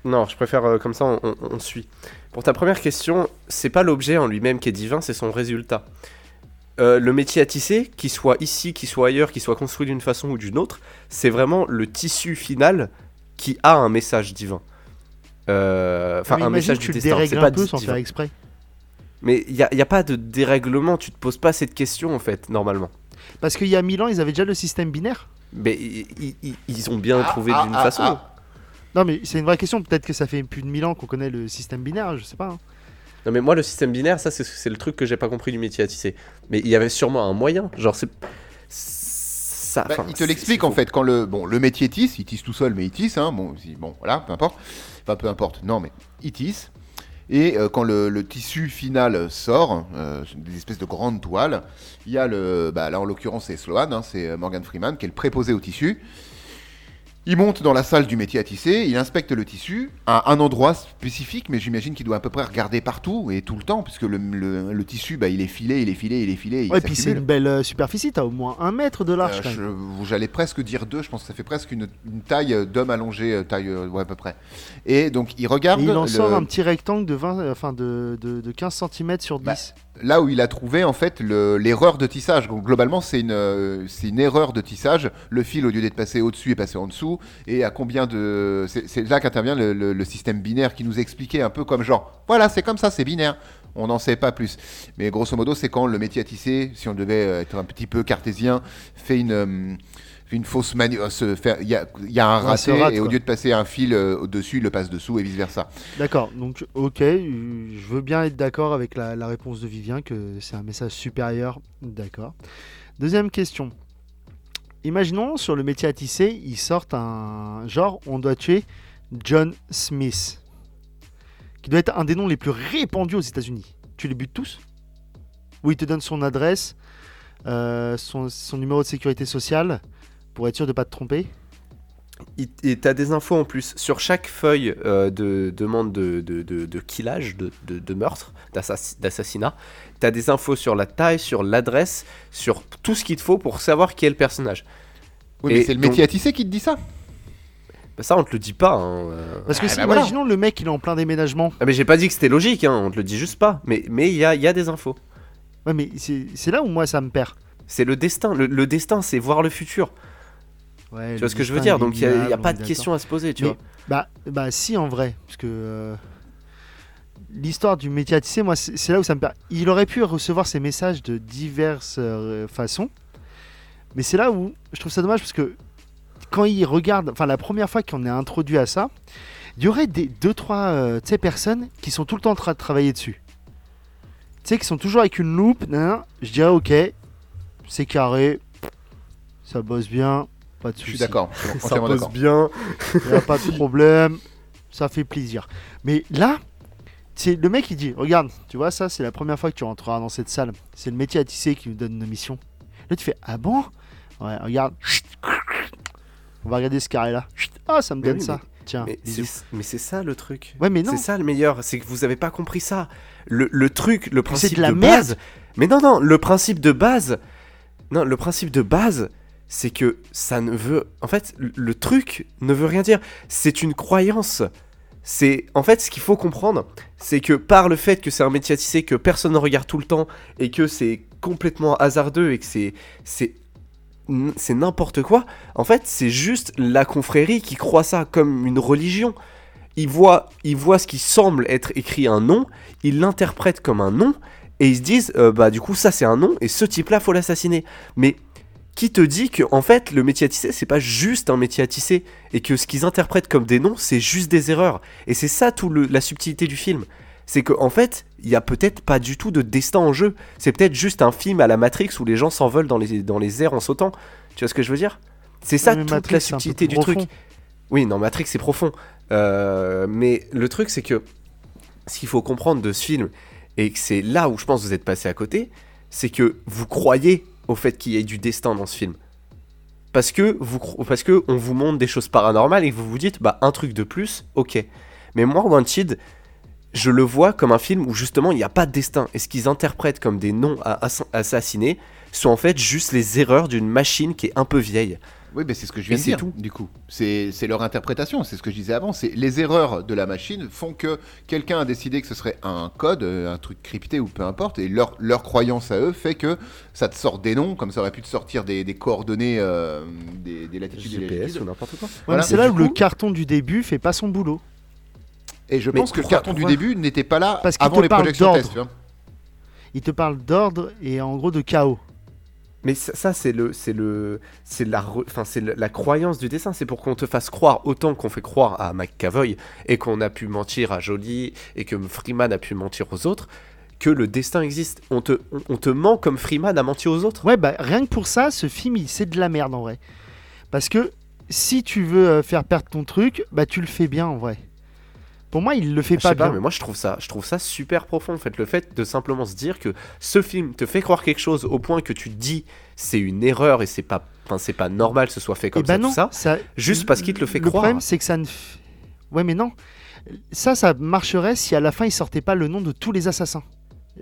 Non, je préfère euh, comme ça, on, on- on suit. Pour ta première question, c'est pas l'objet en lui-même qui est divin, c'est son résultat. Euh, le métier à tisser, qu'il soit ici, qu'il soit ailleurs, qu'il soit construit d'une façon ou d'une autre, c'est vraiment le tissu final qui a un message divin. Euh, Enfin, un message que du tu le destin. C'est pas un peu sans faire exprès. Mais il n'y a, y a pas de dérèglement, tu te poses pas cette question en fait, normalement. Parce qu'il y a mille ans, ils avaient déjà le système binaire. Mais ils ont bien Ah, trouvé ah, d'une ah, façon. Non, mais c'est une vraie question. Peut-être que ça fait plus de mille ans qu'on connaît le système binaire, je sais pas. hein. Non mais moi le système binaire, ça c'est le truc que j'ai pas compris du métier à tisser. Mais il y avait sûrement un moyen, genre c'est ça. Bah, il te l'explique en fait quand le bon le métier tisse, il tisse tout seul mais il tisse hein, bon bon voilà peu importe enfin peu importe non mais il tisse et euh, quand le, le tissu final sort euh, des espèces de grandes toiles il y a le bah, là en l'occurrence c'est Sloan hein, c'est euh, Morgan Freeman qui est le préposé au tissu il monte dans la salle du métier à tisser, il inspecte le tissu à un endroit spécifique, mais j'imagine qu'il doit à peu près regarder partout et tout le temps, puisque le, le- le tissu, bah, il est filé, il est filé, il est filé. il Ouais, puis c'est une belle euh, superficie. T'as au moins un mètre de large. Euh, J'allais presque dire deux, je pense que ça fait presque une, une taille euh, d'homme allongé, euh, taille ouais, à peu près. Et donc il regarde Et il en le- sort un petit rectangle de 20, euh, enfin de, de, de 15 cm sur 10. Bah, là où il a trouvé en fait le- l'erreur de tissage. Donc, globalement, c'est une, euh, une erreur de tissage. Le fil, au lieu d'être passé au-dessus, est passé en dessous. Et à combien de. C'est là qu'intervient le, le- système binaire qui nous expliquait un peu comme genre, voilà, c'est comme ça, c'est binaire. On n'en sait pas plus. Mais grosso modo, c'est quand le métier à tisser, si on devait euh, être un petit peu cartésien, fait une. Une fausse manu- euh, Il y a, il y a un Ouais, raté rate, et au lieu de passer un fil euh, au-dessus, il le passe dessous et vice-versa. D'accord, donc ok, je veux bien être d'accord avec la, la réponse de Vivien que c'est un message supérieur. D'accord. Deuxième question. Imaginons sur le métier à tisser, ils sortent un genre, on doit tuer John Smith, qui doit être un des noms les plus répandus aux États-Unis. Tu les butes tous? Ou il te donne son adresse, euh, son, son numéro de sécurité sociale, pour être sûr de pas te tromper Il- Et t'as des infos en plus sur chaque feuille euh, de demande de, de, de, de killage, de, de, de meurtre, d'assassi- d'assassinat. T'as des infos sur la taille, sur l'adresse, sur tout ce qu'il te faut pour savoir qui est le personnage. Oui, mais c'est le donc- métier à tisser qui te dit ça. Bah, ça, on te le dit pas. hein. Parce que Ah, si, bah voilà. imaginons le mec il est en plein déménagement. Ah, mais j'ai pas dit que c'était logique, hein, on te le dit juste pas. Mais mais il y a, il y a des infos. Ouais, mais c'est c'est là où moi ça me perd. C'est le destin. Le, le destin, c'est voir le futur. Ouais, Tu vois ce que je veux dire Donc il n'y a, pas de question à se poser, tu Mais- vois. Bah, bah si en vrai, parce que euh, l'histoire du tisser, moi c'est là où ça me perd. Il aurait pu recevoir ces messages de diverses euh, façons, mais c'est là où je trouve ça dommage parce que quand il regarde, enfin la première fois qu'on est introduit à ça, il y aurait des deux trois euh, personnes qui sont tout le temps en train de travailler dessus. Tu sais, qui sont toujours avec une loupe, nan, je dirais ok, c'est carré, ça bosse bien, pas de Je suis d'accord. Ça d'accord. bien. Il a pas de problème, ça fait plaisir. Mais là, c'est le mec il dit Regarde, tu vois, ça c'est la première fois que tu rentreras dans cette salle. C'est le métier à tisser qui nous donne nos missions. Là, tu fais Ah bon? Ouais, regarde. On va regarder ce carré là. Ah, ça me Mais donne oui, ça. Tiens, Mais c'est mais c'est ça le truc. Ouais, mais non. C'est ça le meilleur, c'est que vous avez pas compris ça. Le, le truc, le principe de la base. Mais non, non, le principe de base. Non, le principe de base, c'est que ça ne veut. En fait, le- truc ne veut rien dire. C'est une croyance. C'est en fait ce qu'il faut comprendre, c'est que par le fait que c'est un tisser que personne ne regarde tout le temps et que c'est complètement hasardeux et que c'est c'est c'est n'importe quoi. En fait, c'est juste la confrérie qui croit ça comme une religion. Ils voient, ils voient ce qui semble être écrit un nom, ils l'interprètent comme un nom, et ils se disent, euh, bah du coup ça c'est un nom, et ce type-là faut l'assassiner. Mais qui te dit que en fait le métier à tisser c'est pas juste un métier à tisser, et que ce qu'ils interprètent comme des noms c'est juste des erreurs. Et c'est ça tout le, la subtilité du film. C'est qu'en en fait, il y a peut-être pas du tout de destin en jeu. C'est peut-être juste un film à la Matrix où les gens s'envolent dans les, dans les airs en sautant. Tu vois ce que je veux dire? C'est ça mais toute Matrix, la subtilité du truc. Oui, non, Matrix c'est profond. Euh, mais le truc c'est que ce qu'il faut comprendre de ce film, et que c'est là où je pense que vous êtes passé à côté, c'est que vous croyez au fait qu'il y ait du destin dans ce film. Parce que, vous, parce que vous montre des choses paranormales et vous vous dites, bah un truc de plus, ok. Mais moi, Wanted, je le vois comme un film où justement il n'y a pas de destin. Et ce qu'ils interprètent comme des noms à ass- assassiner sont en fait juste les erreurs d'une machine qui est un peu vieille. Oui, mais c'est ce que je viens Et de dire, tout. du coup. C'est leur interprétation, c'est ce que je disais avant. C'est les erreurs de la machine font que quelqu'un a décidé que ce serait un code, euh, un truc crypté ou peu importe, et leur, leur croyance à eux fait que ça te sort des noms, comme ça aurait pu te sortir des, des coordonnées, euh, des, des latitudes et des GPS ou n'importe quoi. Ouais, mais Voilà. c'est là où le carton du début fait pas son boulot. Et je Mais pense que le carton du début n'était pas là Parce avant les projections test. tu vois. Il te parle d'ordre et en gros de chaos. Mais ça, c'est le, c'est le, c'est la, enfin c'est la croyance du dessin. C'est pour qu'on te fasse croire autant qu'on fait croire à McCavoy et qu'on a pu mentir à Jolie et que Freeman a pu mentir aux autres que le destin existe. On te, on, te ment comme Freeman a menti aux autres. Ouais, bah rien que pour ça, ce film, il- c'est de la merde en vrai. Parce que si tu veux euh, faire perdre ton truc, bah tu le fais bien en vrai. Pour moi, il le fait Je pas sais pas, bien. mais moi je trouve ça, je trouve ça super profond. En fait, le fait de simplement se dire que ce film te fait croire quelque chose au point que tu te dis c'est une erreur et c'est pas, enfin c'est pas normal que ce soit fait Et comme bah ça, non, tout ça. ça- juste parce qu'il te le fait croire. problème, c'est que ça ne. f- Ouais, mais non. Ça, ça marcherait si à la fin il sortait pas le nom de tous les assassins.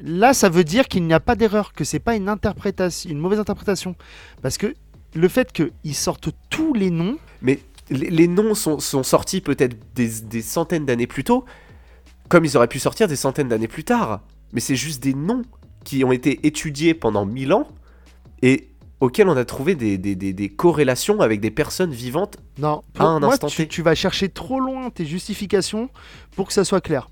Là, ça veut dire qu'il n'y a pas d'erreur, que c'est pas une interprétation, une mauvaise interprétation, parce que le fait qu'ils sortent tous les noms, Mais les, les noms sont, sont sortis peut-être des, des centaines d'années plus tôt, comme ils auraient pu sortir des centaines d'années plus tard. Mais c'est juste des noms qui ont été étudiés pendant mille ans et auxquels on a trouvé des, des- des- des corrélations avec des personnes vivantes. non, À un moi, instant tu, T. tu vas chercher trop loin tes justifications pour que ça soit clair.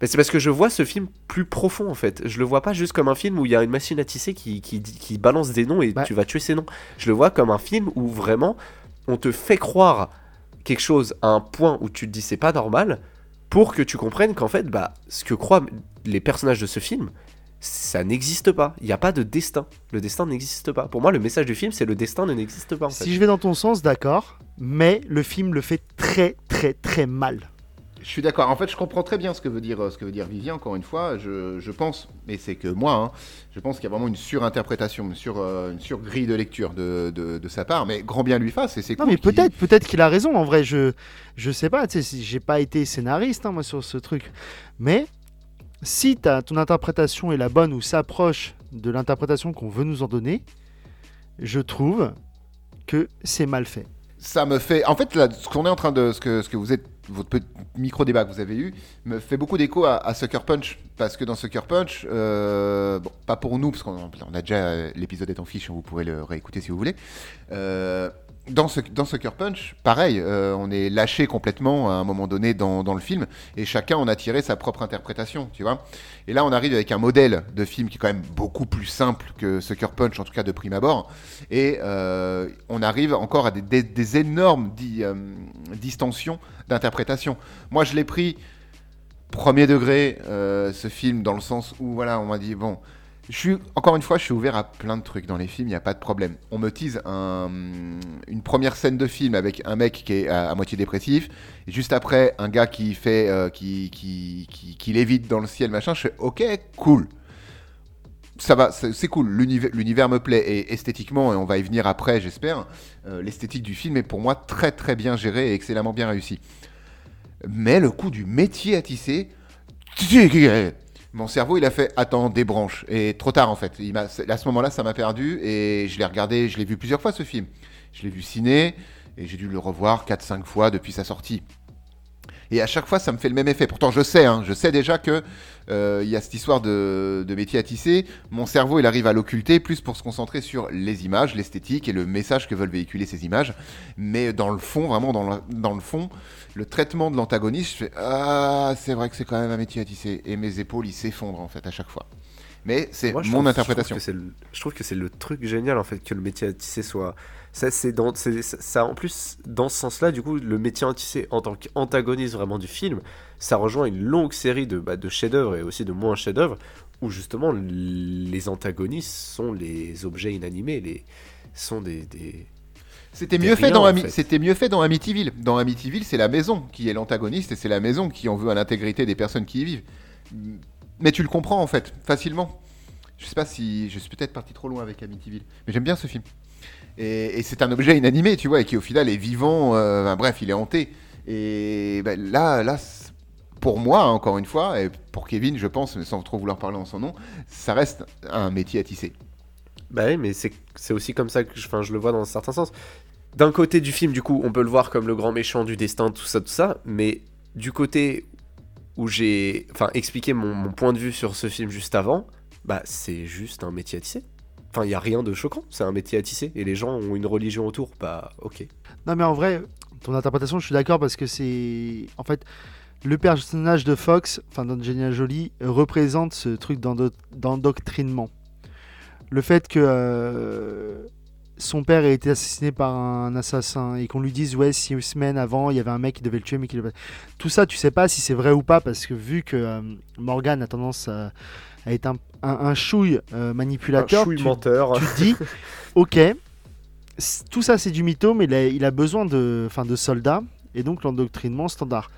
Mais c'est parce que je vois ce film plus profond en fait. Je le vois pas juste comme un film où il y a une machine à tisser qui, qui, qui balance des noms et Bah. tu vas tuer ces noms. Je le vois comme un film où vraiment on te fait croire quelque chose à un point où tu te dis c'est pas normal pour que tu comprennes qu'en fait bah ce que croient les personnages de ce film ça n'existe pas. Il n'y a pas de destin. Le destin n'existe pas. Pour moi, le message du film, c'est le destin ne n'existe pas. En fait. Si je vais dans ton sens, d'accord, mais le film le fait très très très mal. Je suis d'accord. En fait, je comprends très bien ce que veut dire, euh, ce que veut dire Vivien. Encore une fois, je, je pense, mais c'est que moi, hein, je pense qu'il y a vraiment une surinterprétation, une sur, euh, une surgrille de lecture de, de, de sa part. Mais grand bien lui fasse. Et c'est Non cool mais qu'il- peut-être, peut-être qu'il a raison. En vrai, je, je sais pas. J'ai pas été scénariste hein, moi sur ce truc. Mais si t'as- ton interprétation est la bonne ou s'approche de l'interprétation qu'on veut nous en donner, je trouve que c'est mal fait. Ça me fait. En fait, là, ce qu'on est en train de. Ce que, ce que vous êtes. Votre micro-débat que vous avez eu me fait beaucoup d'écho à, Sucker Punch. Parce que dans Sucker Punch, euh, pas pour nous, parce qu'on on a déjà. euh, L'épisode est en fiche, vous pourrez le réécouter si vous voulez. Euh, dans, ce, dans Sucker Punch, pareil, euh, on est lâché complètement à un moment donné dans, dans le film. Et chacun en a tiré sa propre interprétation, tu vois. Et là, on arrive avec un modèle de film qui est quand même beaucoup plus simple que Sucker Punch, en tout cas de prime abord. Et euh, on arrive encore à des, des- énormes euh, distensions d'interprétation. Moi, je l'ai pris premier degré ce film dans le sens où voilà, on m'a dit bon, je suis encore une fois, je suis ouvert à plein de trucs dans les films, il n'y a pas de problème. On me tease un- une première scène de film avec un mec qui est à, moitié dépressif, et juste après un gars qui fait euh, qui, qui, qui, lévite dans le ciel machin, je fais ok cool. Ça va, c'est cool. L'univers me plaît et esthétiquement, et on va y venir après, j'espère. euh, L'esthétique du film est pour moi très très bien gérée et excellemment bien réussi. Mais le coup du métier à tisser, mon cerveau il a fait attends des branches et trop tard en fait. À ce moment-là ça m'a perdu et je l'ai regardé, je l'ai vu plusieurs fois ce film. Je l'ai vu ciné et j'ai dû le revoir 4-5 fois depuis sa sortie. Et à chaque fois, ça me fait le même effet. Pourtant, je sais, hein, je sais déjà que euh, il y a cette histoire de, de métier à tisser. Mon cerveau, il arrive à l'occulter plus pour se concentrer sur les images, l'esthétique et le message que veulent véhiculer ces images. Mais dans le fond, vraiment dans le, dans le fond, le traitement de l'antagoniste, je fais ah, c'est vrai que c'est quand même un métier à tisser. Et mes épaules, ils s'effondrent en fait à chaque fois. Mais c'est mon trouve- interprétation. Je trouve, que c'est le, je trouve que c'est le truc génial en fait que le métier à tisser soit. Ça, c'est dans, c'est- ça, en plus, dans ce sens-là, du coup, le métier tisser en tant qu'antagoniste vraiment du film, ça rejoint une longue série de, bah, de chefs-d'œuvre et aussi de moins chefs-d'œuvre où justement les antagonistes sont les objets inanimés, les sont des, des- C'était mieux fait dans en Ami- fait. c'était mieux fait dans Amityville. Dans Amityville, c'est la maison qui est l'antagoniste et c'est la maison qui en veut à l'intégrité des personnes qui y vivent. Mais tu le comprends en fait facilement. Je sais pas si je suis peut-être parti trop loin avec Amityville, mais j'aime bien ce film. Et, c'est un objet inanimé, tu vois, et qui au final est vivant. euh, bref, il est hanté. Et ben, là, là, pour moi, encore une fois, et pour Kevin, je pense, sans trop vouloir parler en son nom, ça reste un métier à tisser. Bah oui, mais c'est aussi comme ça que je, le vois dans un certain sens. D'un côté du film, du coup, on peut le voir comme le grand méchant du destin, tout ça, tout ça, mais du côté où j'ai expliqué mon, mon point de vue sur ce film juste avant, bah c'est juste un métier à tisser. Enfin, il n'y a rien de choquant, c'est un métier à tisser, et les gens ont une religion autour, bah ok. Non, mais en vrai, ton interprétation, je suis d'accord parce que c'est. En fait, le personnage de Fox, enfin d'Angelina Jolie, représente ce truc d'endo- d'endoctrinement. Le fait que euh, son père ait été assassiné par un assassin et qu'on lui dise, ouais, six semaines avant, il y avait un mec qui devait le tuer, mais qui le. Tout ça, tu sais pas si c'est vrai ou pas parce que vu que euh, Morgan a tendance à, à être un, un, un chouille euh, Un manipulateur, chouille tu- menteur. tu te dis, ok, tout ça c'est du mytho, mais il a, il a besoin de, enfin, de soldats, et donc l'endoctrinement standard.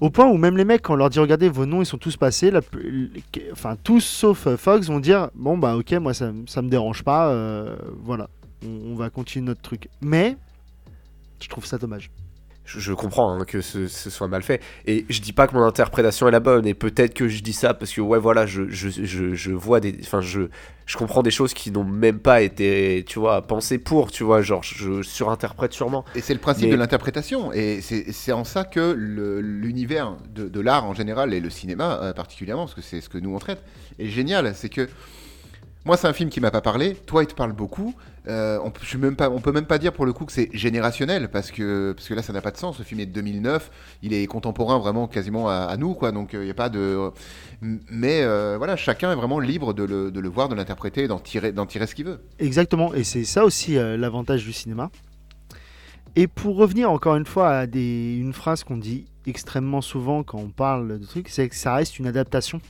Au point où même les mecs, quand on leur dit, regardez, vos noms, ils sont tous passés, la les- enfin tous sauf euh, Fox vont dire, bon bah ok, moi ça, ça me dérange pas, euh, voilà, on, on va continuer notre truc. Mais, je trouve ça dommage. Je, je comprends hein, que ce, ce soit mal fait. Et je dis pas que mon interprétation est la bonne, et peut-être que je dis ça parce que, ouais, voilà, je, je, je, je vois des. Enfin, je, je comprends des choses qui n'ont même pas été, tu vois, pensées pour, tu vois, genre, je surinterprète sûrement. Et c'est le principe Mais- de l'interprétation. Et c'est en ça que l'univers de, de l'art en général et le cinéma euh, particulièrement, parce que c'est ce que nous on traite, est génial. C'est que moi, c'est un film qui m'a pas parlé. Toi, il te parle beaucoup. Euh, on, je peut même pas dire pour le coup que c'est générationnel parce que, parce que là, ça n'a pas de sens. Le film est de 2009. Il est contemporain vraiment quasiment à, nous, quoi. Donc, il n'y a pas de. Mais euh, voilà, chacun est vraiment libre de le, voir, de l'interpréter, d'en tirer, d'en tirer ce qu'il veut. Exactement, et c'est ça aussi euh, l'avantage du cinéma. Et pour revenir encore une fois à une phrase qu'on dit extrêmement souvent quand on parle de trucs, c'est que ça reste une adaptation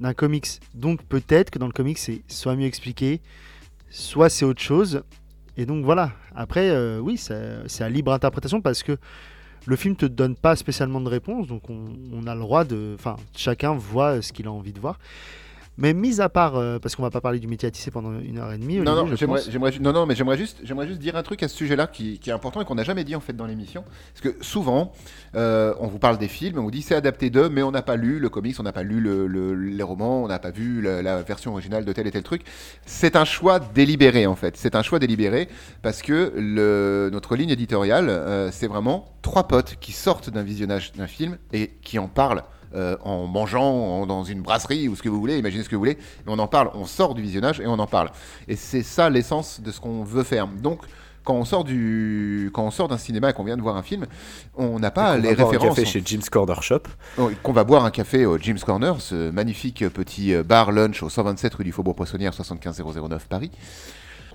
d'un comics. Donc peut-être que dans le comics c'est soit mieux expliqué, soit c'est autre chose. Et donc voilà, après euh, oui, c'est à libre interprétation parce que le film te donne pas spécialement de réponse, donc on, on a le droit de... Enfin, chacun voit ce qu'il a envie de voir. Mais mis à part, euh, parce qu'on va pas parler du métier à tisser pendant une heure et demie, Non, Olivier, non, j'aimerais, mais j'aimerais juste, j'aimerais juste dire un truc à ce sujet-là qui, qui est important et qu'on n'a jamais dit en fait dans l'émission. Parce que souvent, euh, on vous parle des films, on vous dit c'est adapté d'eux, mais on n'a pas lu le comics, on n'a pas lu le- le- les romans, on n'a pas vu la, la version originale de tel et tel truc. C'est un choix délibéré en fait. C'est un choix délibéré parce que le, notre ligne éditoriale, euh, c'est vraiment trois potes qui sortent d'un visionnage d'un film et qui en parlent. Euh, en mangeant en- dans une brasserie ou ce que vous voulez, imaginez ce que vous voulez, mais on en parle, on sort du visionnage et on en parle. Et c'est ça l'essence de ce qu'on veut faire. Donc, quand on sort du, quand on sort d'un cinéma et qu'on vient de voir un film, on n'a pas On les va boire un café chez Jim's Corner Shop. Qu'on va boire un café au Jim's Corner, ce magnifique petit bar lunch au 127 rue du Faubourg Poissonnière, 75009 Paris.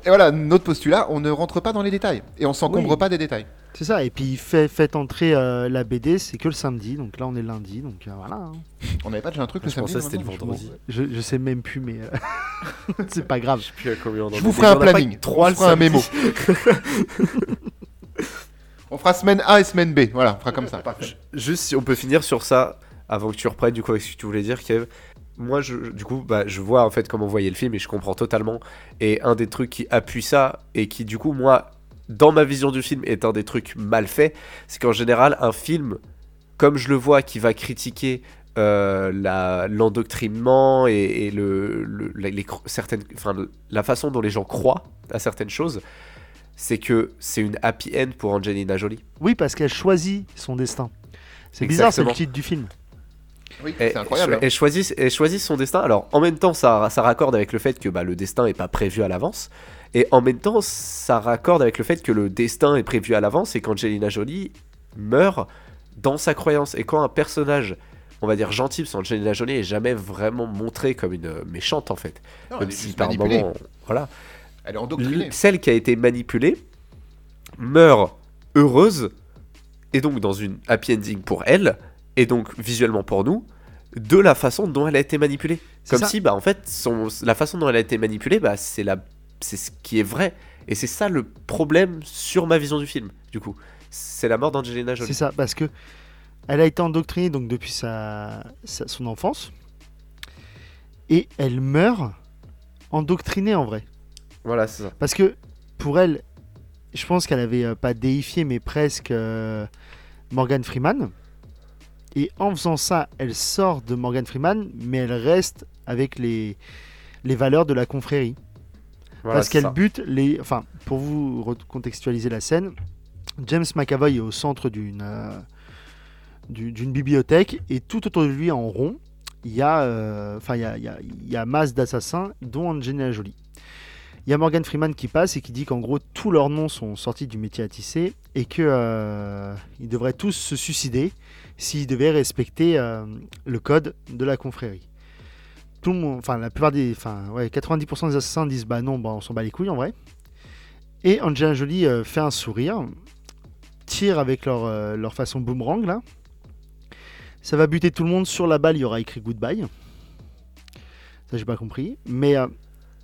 Et voilà, notre postulat, on ne rentre pas dans les détails et on s'encombre Oui. pas des détails. C'est ça, et puis il fait, fait entrer euh, la BD, c'est que le samedi, donc là on est lundi, donc euh, voilà. hein. On n'avait pas déjà un truc le Je samedi pensais que c'était le normalement vendredi. Je, je sais même plus, mais euh, c'est pas grave. Puis à combien on en Je vous ferai un en a pas planning. que Trois On le fera un samedi. mémo. On fera semaine A et semaine B. Voilà, on fera comme ça. Parfait. Juste si on peut finir sur ça avant que tu reprennes du coup avec ce que tu voulais dire Kev. Moi je, du coup bah, je vois en fait comment voyait le film et je comprends totalement et un des trucs qui appuie ça et qui du coup moi dans ma vision du film est un des trucs mal faits c'est qu'en général un film comme je le vois qui va critiquer euh, l'endoctrinement et, et le, les certaines, enfin, la façon dont les gens croient à certaines choses, c'est que c'est une happy end pour Angelina Jolie. Oui, parce qu'elle choisit son destin. C'est bizarre, c'est le titre du film. Oui, Elle, c'est incroyable. hein. Elle, choisit, elle choisit son destin. Alors, en même temps, ça, ça raccorde avec le fait que bah, le destin n'est pas prévu à l'avance. Et en même temps, ça raccorde avec le fait que le destin est prévu à l'avance et qu'Angelina Jolie meurt dans sa croyance. Et quand un personnage, on va dire gentil, parce qu'Angelina Jolie est jamais vraiment montrée comme une euh, méchante en fait. Non, même si par moment, voilà. Elle est endoctrinée. Celle qui a été manipulée meurt heureuse, et donc dans une happy ending pour elle, et donc visuellement pour nous, de la façon dont elle a été manipulée. C'est Comme ça. si, bah, en fait, son, la façon dont elle a été manipulée, bah, c'est la, c'est ce qui est vrai. Et c'est ça le problème sur ma vision du film, du coup. C'est la mort d'Angelina C'est Jolie. ça, parce que elle a été endoctrinée donc depuis sa, sa- son enfance et elle meurt endoctrinée en vrai. Voilà, c'est ça. Parce que pour elle, je pense qu'elle avait euh, pas déifié mais presque euh, Morgan Freeman. Et en faisant ça, elle sort de Morgan Freeman, mais elle reste avec les, les valeurs de la confrérie. Voilà, parce qu'elle bute les. Enfin, pour vous recontextualiser la scène, James McAvoy est au centre d'une euh, d'une bibliothèque et tout autour de lui en rond, il y a euh, enfin il y a, il y a- il y a masse d'assassins, dont Angelina Jolie. Il y a Morgan Freeman qui passe et qui dit qu'en gros tous leurs noms sont sortis du métier à tisser et que euh, ils devraient tous se suicider s'ils devaient respecter euh, le code de la confrérie. Tout le enfin la plupart des, enfin ouais, 90% des assassins disent bah non, bah on s'en bat les couilles en vrai. Et Angelina Jolie euh, fait un sourire, tire avec leur, euh, leur façon boomerang là. Ça va buter tout le monde. Sur la balle, il y aura écrit goodbye. Ça, j'ai pas compris. Mais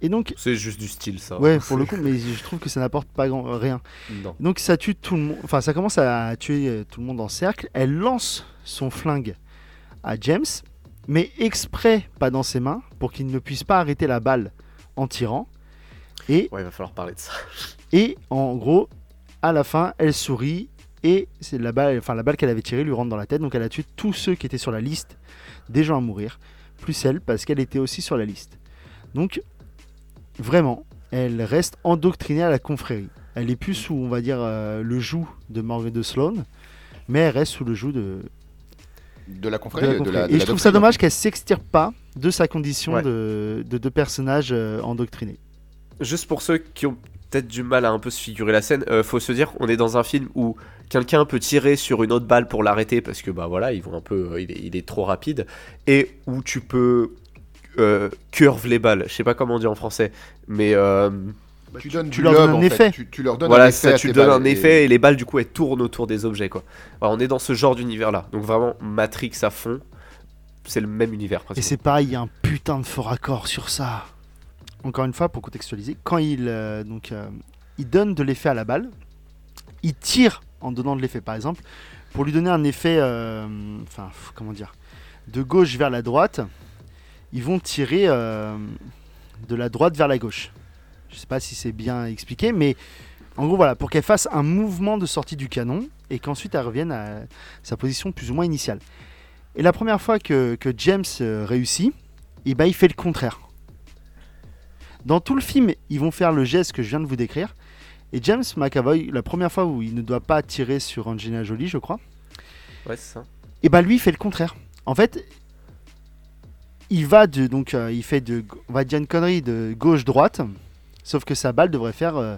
et donc, C'est juste du style, ça. ouais, pour le coup, mais je trouve que ça n'apporte pas grand, rien. Non. Donc ça tue tout le monde. Enfin, ça commence à tuer euh, tout le monde en cercle. Elle lance son flingue à James, mais exprès pas dans ses mains pour qu'il ne puisse pas arrêter la balle en tirant. Et Ouais, il va falloir parler de ça. et en gros, à la fin, elle sourit et c'est la balle, enfin la balle qu'elle avait tirée lui rentre dans la tête. Donc elle a tué tous ceux qui étaient sur la liste des gens à mourir, plus elle parce qu'elle était aussi sur la liste. Donc vraiment, elle reste endoctrinée à la confrérie. Elle est plus sous, on va dire, euh, le joug de Morgan de Sloan, mais elle reste sous le joug de, De la de confrérie. de la- de et la je trouve ça dommage qu'elle s'extirpe pas de sa condition Ouais. de, de deux personnages euh, endoctrinés. Juste pour ceux qui ont peut-être du mal à un peu se figurer la scène, euh, faut se dire on est dans un film où quelqu'un peut tirer sur une autre balle pour l'arrêter parce que bah voilà, ils vont un peu, euh, il, est, il est trop rapide, et où tu peux euh, curve les balles. Je sais pas comment on dit en français, mais euh, Tu, donnes tu leur donnes un effet. Tu, tu leur donnes voilà, un effet. ça, tu donnes un et- effet et les balles du coup elles tournent autour des objets quoi. Alors, on est dans ce genre d'univers là, donc vraiment Matrix à fond, c'est le même univers Et c'est pareil, il y a un putain de fort raccord sur ça. Encore une fois, pour contextualiser, quand il, euh, donc, euh, il donne de l'effet à la balle, il tire en donnant de l'effet. Par exemple, pour lui donner un effet, enfin, comment dire, de gauche vers la droite, ils vont tirer euh, de la droite vers la gauche. Je sais pas si c'est bien expliqué, mais en gros, voilà, pour qu'elle fasse un mouvement de sortie du canon et qu'ensuite elle revienne à sa position plus ou moins initiale. Et la première fois que, que James euh, réussit, et ben, il fait le contraire. Dans tout le film, ils vont faire le geste que je viens de vous décrire. Et James McAvoy, la première fois où il ne doit pas tirer sur Angelina Jolie, je crois, Ouais, c'est ça. et ben lui il fait le contraire. En fait, il va de donc euh, il fait de on va dire une connerie de gauche droite, sauf que sa balle devrait faire euh,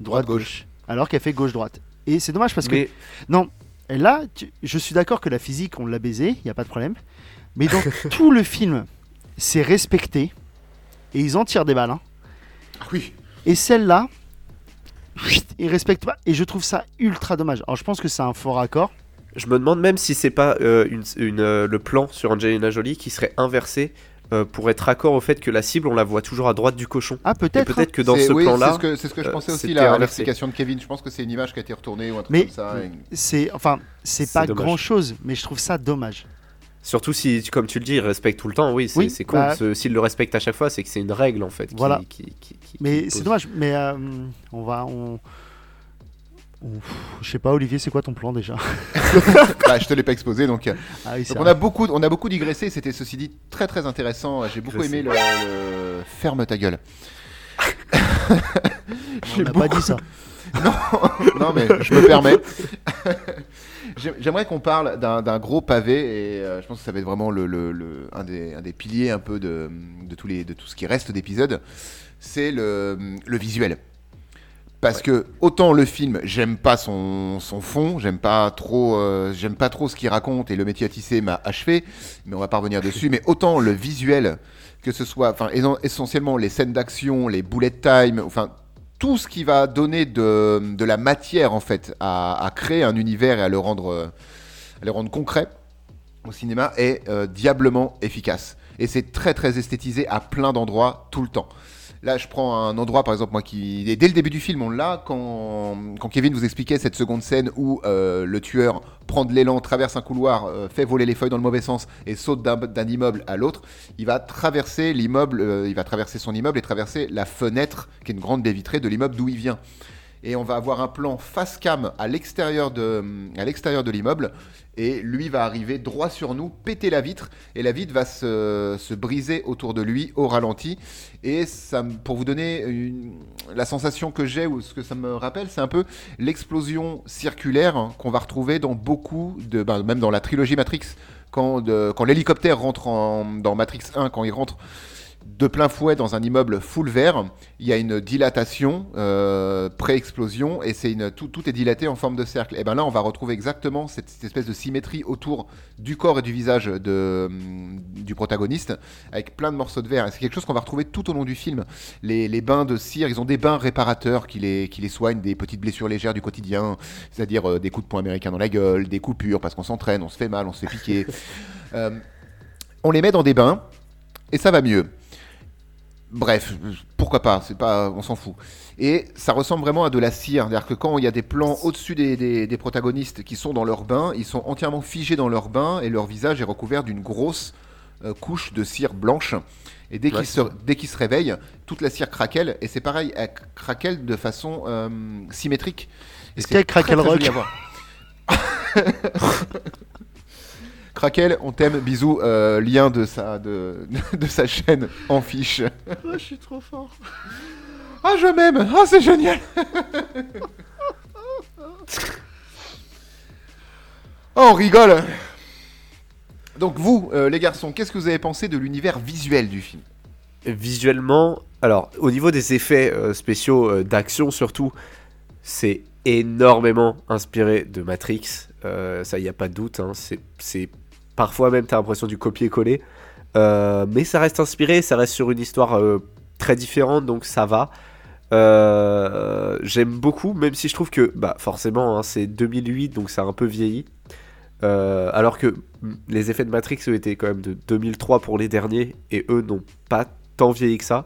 droite gauche, alors qu'elle fait gauche droite. Et c'est dommage parce que et là, tu- je suis d'accord que la physique, on l'a baisé, il n'y a pas de problème. Mais dans tout le film, c'est respecté. Et ils en tirent des balles. hein. Ah Oui. Et celle-là, il respecte pas. Et je trouve ça ultra dommage. Alors je pense que c'est un fort accord. Je me demande même si c'est pas euh, une, une, euh, le plan sur Angelina Jolie qui serait inversé euh, pour être accord au fait que la cible, on la voit toujours à droite du cochon. Ah peut-être. hein. peut-être que dans C'est- ce oui, plan-là, c'est ce que, c'est ce que je euh, pensais aussi inversé. l'explication de Kevin. Je pense que c'est une image qui a été retournée ou un truc Mais- comme ça. et- C'est enfin c'est pas dommage. grand chose, mais je trouve ça dommage. surtout si, comme tu le dis, il respecte tout le temps, oui, c'est Oui, c'est con. bah- S'il le respecte à chaque fois, c'est que c'est une règle en fait. qui- Voilà. qui- qui- qui- Mais c'est dommage. Mais euh, on va on. Je sais pas, Olivier, c'est quoi ton plan déjà Bah, je te l'ai pas exposé donc. euh, Ah oui, c'est Donc on a beaucoup, on a beaucoup digressé. C'était ceci dit très très intéressant. J'ai beaucoup aimé le, le- ferme ta gueule. On n'a pas dit ça. non mais je me permets. J'ai- J'aimerais qu'on parle d'un d'un gros pavé et euh, je pense que ça va être vraiment le, le- le- un, des, un des piliers un peu de, de, tous les, de tout ce qui reste d'épisodes. C'est le, le visuel. Parce que autant le film, j'aime pas son, son fond, j'aime pas trop, euh, j'aime pas trop ce qu'il raconte et le métier à tisser m'a achevé, mais on va pas revenir dessus. Mais autant le visuel, que ce soit, enfin essentiellement les scènes d'action, les bullet time, enfin tout ce qui va donner de, de la matière en fait à, à créer un univers et à le rendre, à le rendre concret au cinéma est euh, diablement efficace. Et c'est très très esthétisé à plein d'endroits tout le temps. Là, je prends un endroit, par exemple, moi qui. dès le début du film, on l'a, quand, quand Kevin vous expliquait cette seconde scène où euh, le tueur prend de l'élan, traverse un couloir, euh, fait voler les feuilles dans le mauvais sens et saute d'un d'un immeuble à l'autre. Il va traverser l'immeuble, euh, il va traverser son immeuble et traverser la fenêtre, qui est une grande baie vitrée, de l'immeuble d'où il vient. Et on va avoir un plan face cam à l'extérieur de, à l'extérieur de l'immeuble. Et lui va arriver droit sur nous, péter la vitre. Et la vitre va se, se briser autour de lui au ralenti. Et ça, pour vous donner la sensation que j'ai, ou ce que ça me rappelle, c'est un peu l'explosion circulaire hein, qu'on va retrouver dans beaucoup de. ben, même dans la trilogie Matrix. Quand, quand l'hélicoptère rentre en- dans Matrix 1, quand il rentre de plein fouet dans un immeuble full vert, il y a une dilatation euh, pré-explosion et c'est une tout, tout est dilaté en forme de cercle. Et ben là, on va retrouver exactement cette, cette espèce de symétrie autour du corps et du visage de, hum, du protagoniste, avec plein de morceaux de verre. Et c'est quelque chose qu'on va retrouver tout au long du film. Les, les bains de cire, ils ont des bains réparateurs qui les, qui les soignent des petites blessures légères du quotidien, c'est-à-dire euh, des coups de poing américains dans la gueule, des coupures parce qu'on s'entraîne, on se fait mal, on se fait piquer. Euh, on les met dans des bains et ça va mieux. Bref, pourquoi pas, c'est pas, on s'en fout. Et ça ressemble vraiment à de la cire, c'est-à-dire que quand il y a des plans au-dessus des, des- des protagonistes qui sont dans leur bain, ils sont entièrement figés dans leur bain et leur visage est recouvert d'une grosse euh, couche de cire blanche. Et dès Ouais, qu'ils se, ça. dès qu'ils se réveillent, toute la cire craquelle et c'est pareil, elle craquelle de façon euh, symétrique. Est-ce qu'elle craquelle rock on t'aime, bisous, euh, lien de sa, de, de sa chaîne en fiche. Oh, je suis trop fort. Ah, je m'aime Ah, c'est génial Oh, on rigole Donc vous, euh, les garçons, qu'est-ce que vous avez pensé de l'univers visuel du film? Visuellement, alors au niveau des effets euh, spéciaux euh, d'action surtout, c'est énormément inspiré de Matrix. Euh, ça, il n'y a pas de doute. hein. C'est- C'est parfois même, t'as l'impression du copier-coller. Euh, mais ça reste inspiré, ça reste sur une histoire euh, très différente, donc ça va. Euh, J'aime beaucoup, même si je trouve que, bah, forcément, hein, c'est 2008, donc ça a un peu vieilli. Alors que les effets de Matrix eux, étaient quand même de 2003 pour les derniers, et eux n'ont pas tant vieilli que ça.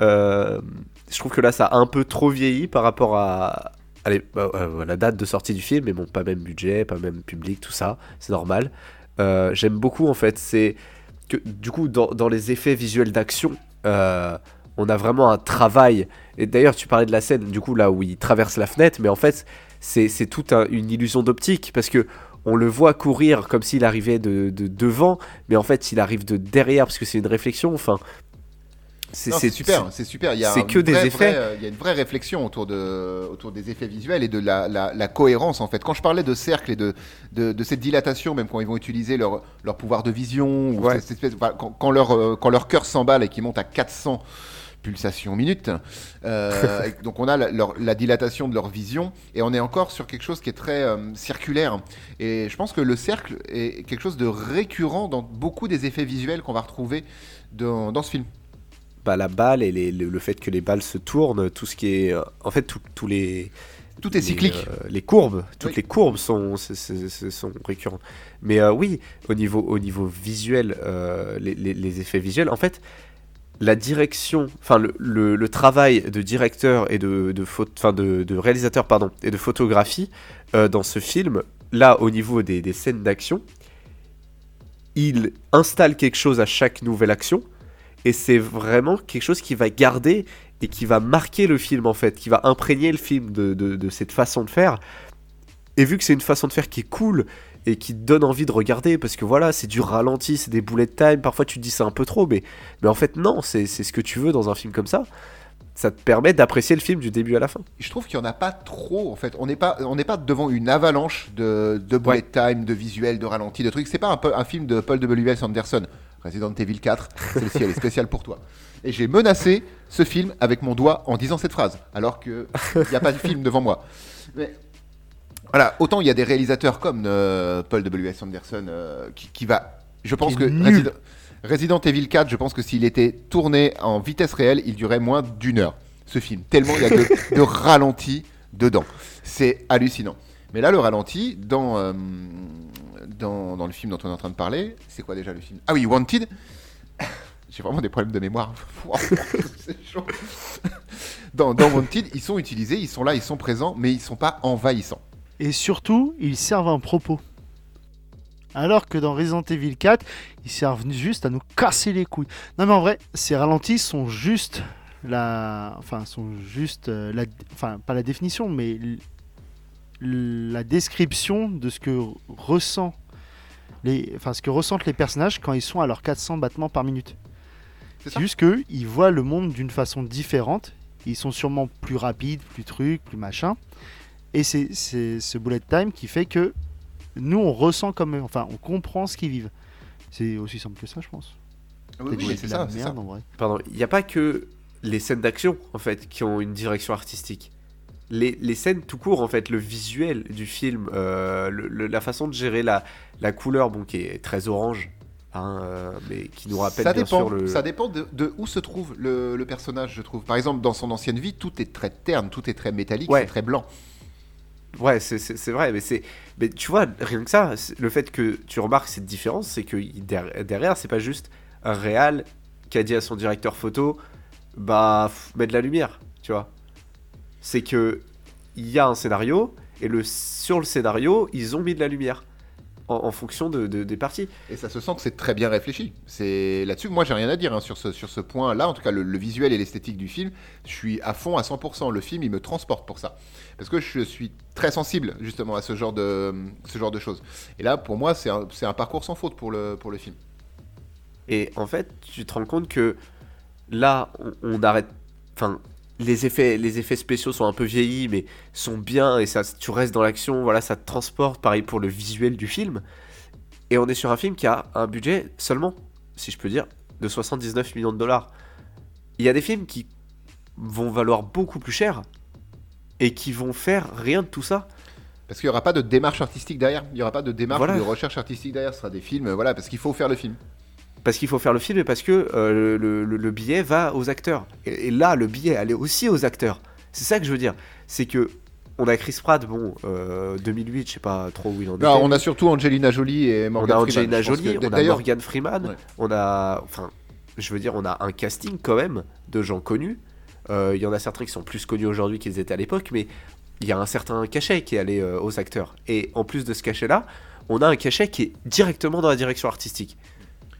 Je trouve que là, ça a un peu trop vieilli par rapport bah, à la date de sortie du film, mais bon, pas même budget, pas même public, tout ça, c'est normal. Euh, J'aime beaucoup en fait, c'est que du coup, dans, dans les effets visuels d'action, euh, on a vraiment un travail. Et d'ailleurs, tu parlais de la scène, du coup, là où il traverse la fenêtre, mais en fait, c'est c'est toute un- une illusion d'optique parce que on le voit courir comme s'il arrivait de, de devant, mais en fait, il arrive de derrière parce que c'est une réflexion. Enfin, C'est super, c'est super. Il y a c'est une que des vraie- effets. vraie, il y a une vraie réflexion autour, de, autour des effets visuels et de la, la- la cohérence en fait. Quand je parlais de cercle et de, de, de cette dilatation, même quand ils vont utiliser leur, leur pouvoir de vision, ou Ouais. cette espèce- enfin, quand, quand leur, euh, quand leur cœur s'emballe et qu'ils montent à 400 pulsations minutes, euh, donc on a la, leur- la dilatation de leur vision et on est encore sur quelque chose qui est très euh, circulaire. Et je pense que le cercle est quelque chose de récurrent dans beaucoup des effets visuels qu'on va retrouver dans, dans ce film. Bah, la balle et les- le, le fait que les balles se tournent, tout ce qui est. euh, en fait, tous les. Tout est les, cyclique. euh, les courbes, toutes Oui. les courbes sont, sont récurrentes. Mais euh, oui, au niveau, au niveau visuel, euh, les, les- les effets visuels, en fait, la direction, enfin le, le- le travail de directeur et de, de, enfin, de, de réalisateur pardon, et de photographie dans ce film, là au niveau des, des scènes d'action, il installe quelque chose à chaque nouvelle action et c'est vraiment quelque chose qui va garder et qui va marquer le film en fait, qui va imprégner le film de, de- de cette façon de faire. Et vu que c'est une façon de faire qui est cool et qui donne envie de regarder, parce que voilà, c'est du ralenti, c'est des bullet time, parfois tu te dis c'est un peu trop, mais, mais en fait non, c'est ce que tu veux dans un film comme ça. Ça te permet d'apprécier le film du début à la fin. Je trouve qu'il n'y en a pas trop en fait. On n'est pas, on pas devant une avalanche de, de bullet time, de visuels, de ralentis, de trucs. C'est pas un, un film de Paul W.S. Anderson. Resident Evil 4, celle-ci elle est spéciale pour toi. Et j'ai menacé ce film avec mon doigt en disant cette phrase, alors qu'il n'y a pas de film devant moi. Mais voilà, autant il y a des réalisateurs comme euh, Paul W.S. Anderson euh, qui, qui va. Je pense que. Resident, Resident Evil 4, je pense que s'il était tourné en vitesse réelle, il durait moins d'une heure. Ce film, tellement il y a de, de ralenti dedans. C'est hallucinant. Mais là, le ralenti, dans, euh, dans, le film dont on est en train de parler, c'est quoi déjà le film? Ah oui, Wanted. J'ai vraiment des problèmes de mémoire. C'est chaud. Dans, dans Wanted, ils sont utilisés, ils sont là, ils sont présents, mais ils sont pas envahissants. Et surtout, ils servent un propos. Alors que dans Resident Evil 4, ils servent juste à nous casser les couilles. Non mais en vrai, ces ralentis sont juste la, enfin sont juste euh, la, enfin pas la définition, mais la description de ce que ressent les, enfin ce que ressentent les personnages quand ils sont à leurs 400 battements par minute. C'est juste qu'ils voient le monde d'une façon différente. Ils sont sûrement plus rapides, plus trucs, plus machin. Et c'est c'est ce bullet time qui fait que nous, on ressent comme eux. Enfin, on comprend ce qu'ils vivent. C'est aussi simple que ça, je pense. Oui, Peut-être oui, que c'est ça, c'est ça. merde, en vrai. Pardon, il n'y a pas que les scènes d'action en fait qui ont une direction artistique. Les, les scènes tout court en fait, le visuel du film, euh, le- le- la façon de gérer la, la couleur, bon qui est très orange, hein, euh, mais qui nous rappelle ça bien dépend, sûr le. ça dépend de, de où se trouve le, le personnage, je trouve. Par exemple, dans son ancienne vie, tout est très terne, tout est très métallique, Ouais. c'est très blanc. Ouais, c'est- vrai, mais c'est, mais tu vois, rien que ça, le fait que tu remarques cette différence, c'est que derrière, c'est pas juste un réal qui a dit à son directeur photo, bah, mets de la lumière, tu vois. C'est que il y a un scénario et le sur le scénario, ils ont mis de la lumière en, en fonction de, de- des parties. Et ça se sent que c'est très bien réfléchi. C'est là-dessus, moi j'ai rien à dire hein, sur ce, sur ce point-là. En tout cas, le, le visuel et l'esthétique du film, je suis à fond à 100%. Le film, il me transporte pour ça. Parce que je suis très sensible justement à ce genre de, ce genre de choses. Et là, pour moi, c'est un, un parcours sans faute pour le, pour le film. Et en fait, tu te rends compte que là, on, on arrête. Enfin, les effets, les effets spéciaux sont un peu vieillis, mais sont bien et ça, tu restes dans l'action. Voilà, ça te transporte. Pareil pour le visuel du film. Et on est sur un film qui a un budget seulement, si je peux dire, de 79 millions de dollars. Il y a des films qui vont valoir beaucoup plus cher et qui vont faire rien de tout ça. Parce qu'il n'y aura pas de démarche artistique derrière. Il n'y aura pas de démarche Voilà. de recherche artistique derrière. Ce sera des films, voilà, parce qu'il faut faire le film. Parce qu'il faut faire le film et parce que euh, le, le- le billet va aux acteurs. Et, et là, le billet allait aussi aux acteurs. C'est ça que je veux dire. C'est que on a Chris Pratt, bon, euh, 2008, je sais pas trop où il en était. on a surtout Angelina Jolie et On Morgan a Freeman. Angelina Jolie, que- on a Morgan Freeman, Ouais. on a, enfin, je veux dire, on a un casting quand même de gens connus. Euh, Il y en a certains qui sont plus connus aujourd'hui qu'ils étaient à l'époque, mais il y a un certain cachet qui est allé euh, aux acteurs. Et en plus de ce cachet-là, on a un cachet qui est directement dans la direction artistique.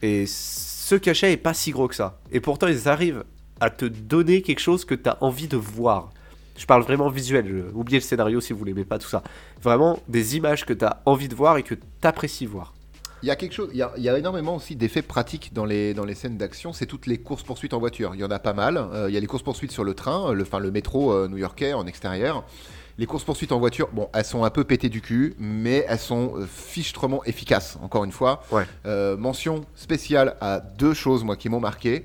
Et ce cachet est pas si gros que ça. Et pourtant, ils arrivent à te donner quelque chose que tu as envie de voir. Je parle vraiment visuel, oubliez le scénario si vous l'aimez pas, tout ça. Vraiment des images que tu as envie de voir et que tu apprécies voir. Il y a quelque chose, il y a, il y a énormément aussi d'effets pratiques dans les, dans les scènes d'action. C'est toutes les courses poursuites en voiture. Il y en a pas mal. Euh, il y a les courses poursuites sur le train, le, enfin le métro euh, new-yorkais en extérieur. Les courses poursuites en voiture, bon, elles sont un peu pétées du cul, mais elles sont euh, fichtrement efficaces. Encore une fois, Ouais. Euh, mention spéciale à deux choses moi qui m'ont marqué.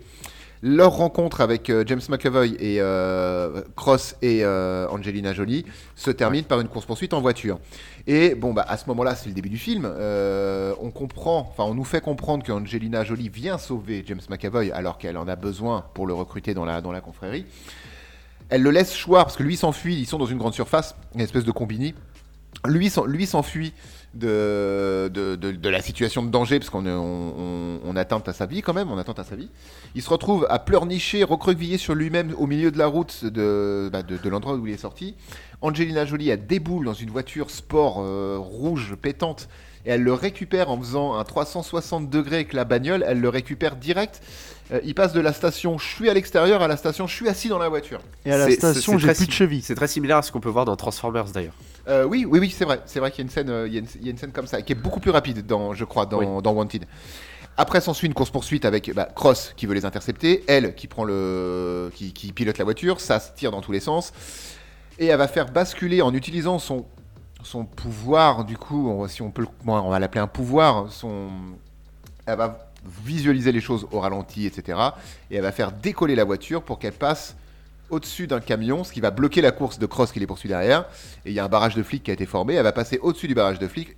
Leur rencontre avec euh, James McAvoy et euh, Cross et Angelina Jolie se termine par une course-poursuite en voiture. Et bon, bah, à ce moment-là, c'est le début du film. euh, on comprend, enfin, on nous fait comprendre qu'Angelina Jolie vient sauver James McAvoy alors qu'elle en a besoin pour le recruter dans la, dans la confrérie. Elle le laisse choir parce que lui s'enfuit. Ils sont dans une grande surface, une espèce de combini. Lui, s'en- lui s'enfuit de, de, de- la situation de danger parce qu'on on, on, atteinte à sa vie quand même, on attente à sa vie. Il se retrouve à pleurnicher, recroquevillé sur lui-même au milieu de la route de, bah, de, de l'endroit où il est sorti. Angelina Jolie a déboule dans une voiture sport euh, rouge pétante et elle le récupère en faisant un 360 degrés avec la bagnole. Elle le récupère direct. Euh, il passe de la station je suis à l'extérieur à la station je suis assis dans la voiture. Et à la station, j'ai plus de cheville. C'est très similaire à ce qu'on peut voir dans Transformers d'ailleurs. Euh, oui, oui, oui, c'est vrai. C'est vrai qu'il y a une scène, euh, il y a une, il y a une scène comme ça, qui est beaucoup plus rapide, dans, je crois, dans, dans Wanted. Après s'ensuit une course poursuite avec bah, Cross qui veut les intercepter, elle qui prend le, qui, qui pilote la voiture, ça se tire dans tous les sens, et elle va faire basculer en utilisant son son pouvoir, du coup, on, si on peut, le- bon, on va l'appeler un pouvoir, son, elle va visualiser les choses au ralenti, etc. Et elle va faire décoller la voiture pour qu'elle passe au-dessus d'un camion, ce qui va bloquer la course de Cross qui les poursuit derrière. Et il y a un barrage de flics qui a été formé. Elle va passer au-dessus du barrage de flics,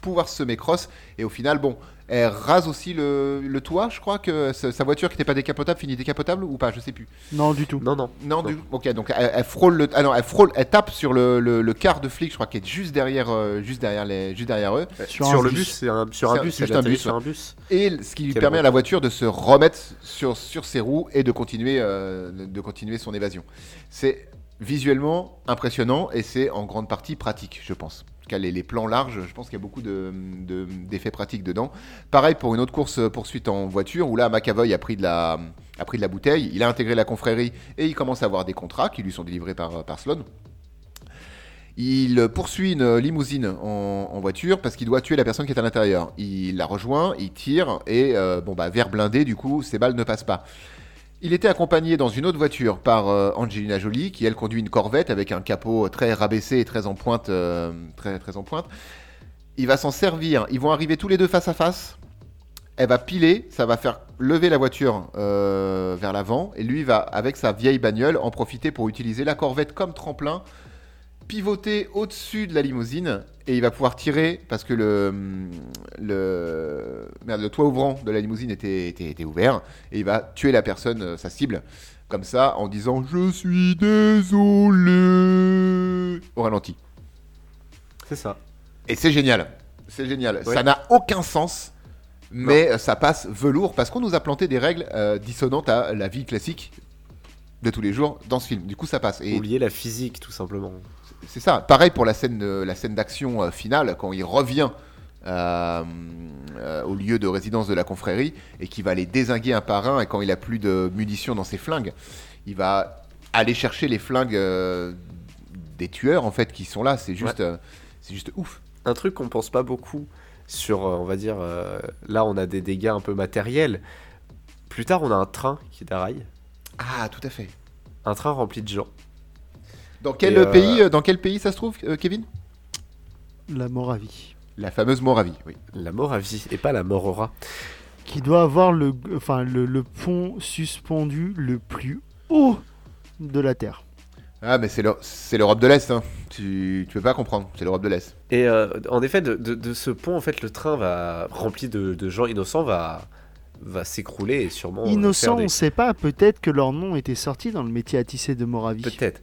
pouvoir semer Cross. Et au final, bon, elle rase aussi le, le toit. Je crois que sa voiture qui n'était pas décapotable finit décapotable ou pas, je sais plus. Non, du tout. Non, non. Non, du ok, donc elle, elle frôle le, ah non, elle frôle, elle tape sur le, le, le quart de flic, je crois, qui est juste derrière, euh, juste derrière les, juste derrière eux. Sur Sur, un le bus. bus, c'est un, sur bus, c'est juste un bus, sur un bus. Et ce qui lui permet à la voiture de se remettre sur, sur ses roues et de continuer, euh, de continuer son évasion. C'est visuellement impressionnant et c'est en grande partie pratique, je pense. Les, plans larges, je pense qu'il y a beaucoup de- de- d'effets pratiques dedans. Pareil pour une autre course poursuite en voiture où là McAvoy a pris de la, bouteille, il a intégré la confrérie et il commence à avoir des contrats qui lui sont délivrés par, par Sloan. Il poursuit une limousine en, en voiture parce qu'il doit tuer la personne qui est à l'intérieur. Il la rejoint, il tire et euh, bon bah verre blindé du coup ses balles ne passent pas. Il était accompagné dans une autre voiture par euh, Angelina Jolie qui elle conduit une Corvette avec un capot très rabaissé et très en pointe, euh, très très en pointe. Il va s'en servir. Ils vont arriver tous les deux face à face. Elle va piler, ça va faire lever la voiture euh, vers l'avant et lui va avec sa vieille bagnole en profiter pour utiliser la Corvette comme tremplin pivoter au-dessus de la limousine et il va pouvoir tirer parce que le, le, merde, le toit ouvrant de la limousine était, était, était ouvert et il va tuer la personne, euh, sa cible, comme ça en disant Je suis désolé au ralenti. C'est ça. Et c'est génial. C'est génial. Ouais. Ça n'a aucun sens, mais euh, ça passe velours parce qu'on nous a planté des règles euh, dissonantes à la vie classique de tous les jours dans ce film. Du coup, ça passe. Et Oublier la physique, tout simplement. C'est ça. Pareil pour la scène, la scène d'action euh, finale, quand il revient euh, euh, au lieu de résidence de la confrérie et qui va les désinguer un par un. Et quand il a plus de munitions dans ses flingues, il va aller chercher les flingues euh, des tueurs en fait qui sont là. C'est juste, c'est juste ouf. Un truc qu'on pense pas beaucoup sur, on va dire, là on a des dégâts un peu matériels. Plus tard, on a un train qui déraille, Ah, tout à fait. un train rempli de gens. Dans quel euh, pays, euh, dans quel pays ça se trouve, euh, Kevin? La Moravie. La fameuse Moravie. Oui. La mort à vie et pas la rat. Qui doit avoir le, enfin, le, le pont suspendu le plus haut de la Terre. Ah, mais c'est l'Eu- c'est l'Europe de l'Est. hein. Tu, tu peux pas comprendre. C'est l'Europe de l'Est. Et euh, en effet, de, de- de ce pont, en fait, le train va rempli de, de gens innocents va va s'écrouler et sûrement euh, Innocent, faire on des- sait pas. Peut-être que leur nom était sorti dans le métier à tisser de Moravie. peut-être.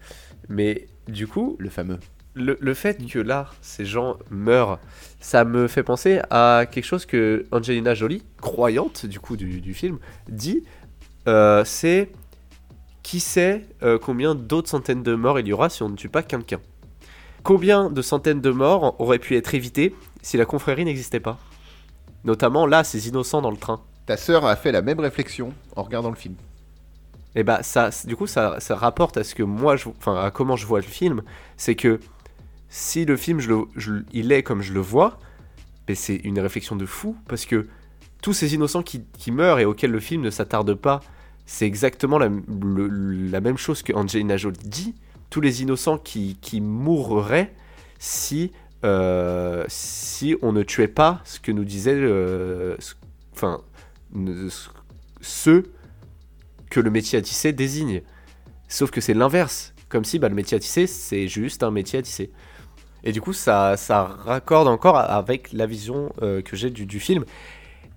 Mais du coup, Le fameux. le, le fait que là, ces gens meurent, ça me fait penser à quelque chose que Angelina Jolie, croyante du coup du, du film, dit. euh, c'est qui sait euh, combien d'autres centaines de morts il y aura si on ne tue pas quelqu'un. Combien de centaines de morts auraient pu être évitées si la confrérie n'existait pas? Notamment là, ces innocents dans le train. Ta sœur a fait la même réflexion en regardant le film. Et bah ça, du coup, ça, ça rapporte à ce que moi, enfin, à comment je vois le film, c'est que si le film, je le, il est comme je le vois, mais c'est une réflexion de fou parce que tous ces innocents qui, qui meurent et auxquels le film ne s'attarde pas, c'est exactement la, la même chose que Angelina Jolie dit. Tous les innocents qui, qui mourraient si, euh, si on ne tuait pas ce que nous disait, euh, enfin, ceux que le métier à tisser désigne. Sauf que c'est l'inverse. Comme si bah, le métier à tisser, c'est juste un métier à tisser. Et du coup, ça, ça raccorde encore avec la vision euh, que j'ai du, du film.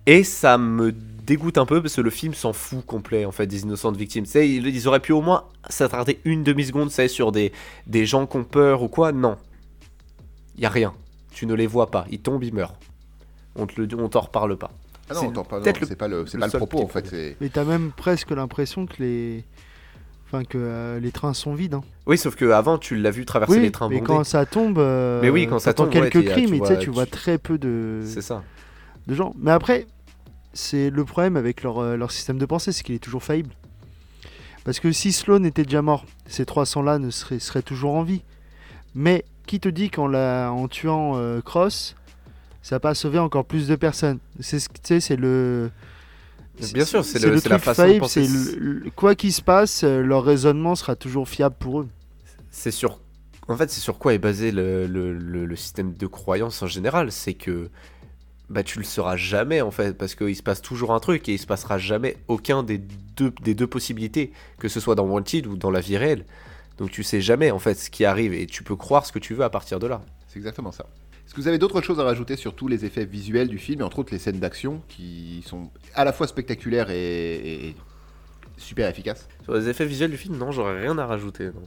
Et ça me dégoûte un peu parce que le film s'en fout complet en fait des innocentes victimes. Ils, auraient pu au moins s'attarder une demi-seconde, tu sur des, des gens qui ont peur ou quoi. Non. Il y a rien. Tu ne les vois pas. Ils tombent, ils meurent. On on t'en reparle pas. Ah non, C'est attends, pas, non, le- c'est pas le, c'est le pas le seul propos en fait. Mais t'as même presque l'impression que les. Enfin, que euh, les trains sont vides. hein. Oui, sauf que avant tu l'as vu traverser Oui, les trains mais bondés. quand ça tombe. euh, Mais oui, quand ça tombe, ouais, quelques t'es- cris, tu mais tu sais, vois- tu vois tu- très peu de, C'est ça. de gens. Mais après, c'est le problème avec leur, euh, leur système de pensée, c'est qu'il est toujours faillible. Parce que si Sloan était déjà mort, ces 300-là ne seraient, seraient toujours en vie. Mais qui te dit qu'en la- en tuant euh, Cross, ça va pas sauver encore plus de personnes C'est ce que- tu sais, c'est le. Bien sûr, c'est le- c'est la truc façon de penser. c'est le- le- quoi qu'il se passe, euh, leur raisonnement sera toujours fiable pour eux. C'est sur. En fait, c'est sur quoi est basé le, le- le- le système de croyance en général C'est que. Bah, tu le sauras jamais en fait, parce qu'il se passe toujours un truc et il se passera jamais aucun des deux, des deux possibilités, que ce soit dans Wanted ou dans la vie réelle. Donc tu sais jamais en fait ce qui arrive et tu peux croire ce que tu veux à partir de là. C'est exactement ça. Est-ce que vous avez d'autres choses à rajouter sur tous les effets visuels du film, et entre autres les scènes d'action qui sont à la fois spectaculaires et, et super efficaces? Sur les effets visuels du film, non, j'aurais rien à rajouter. Non.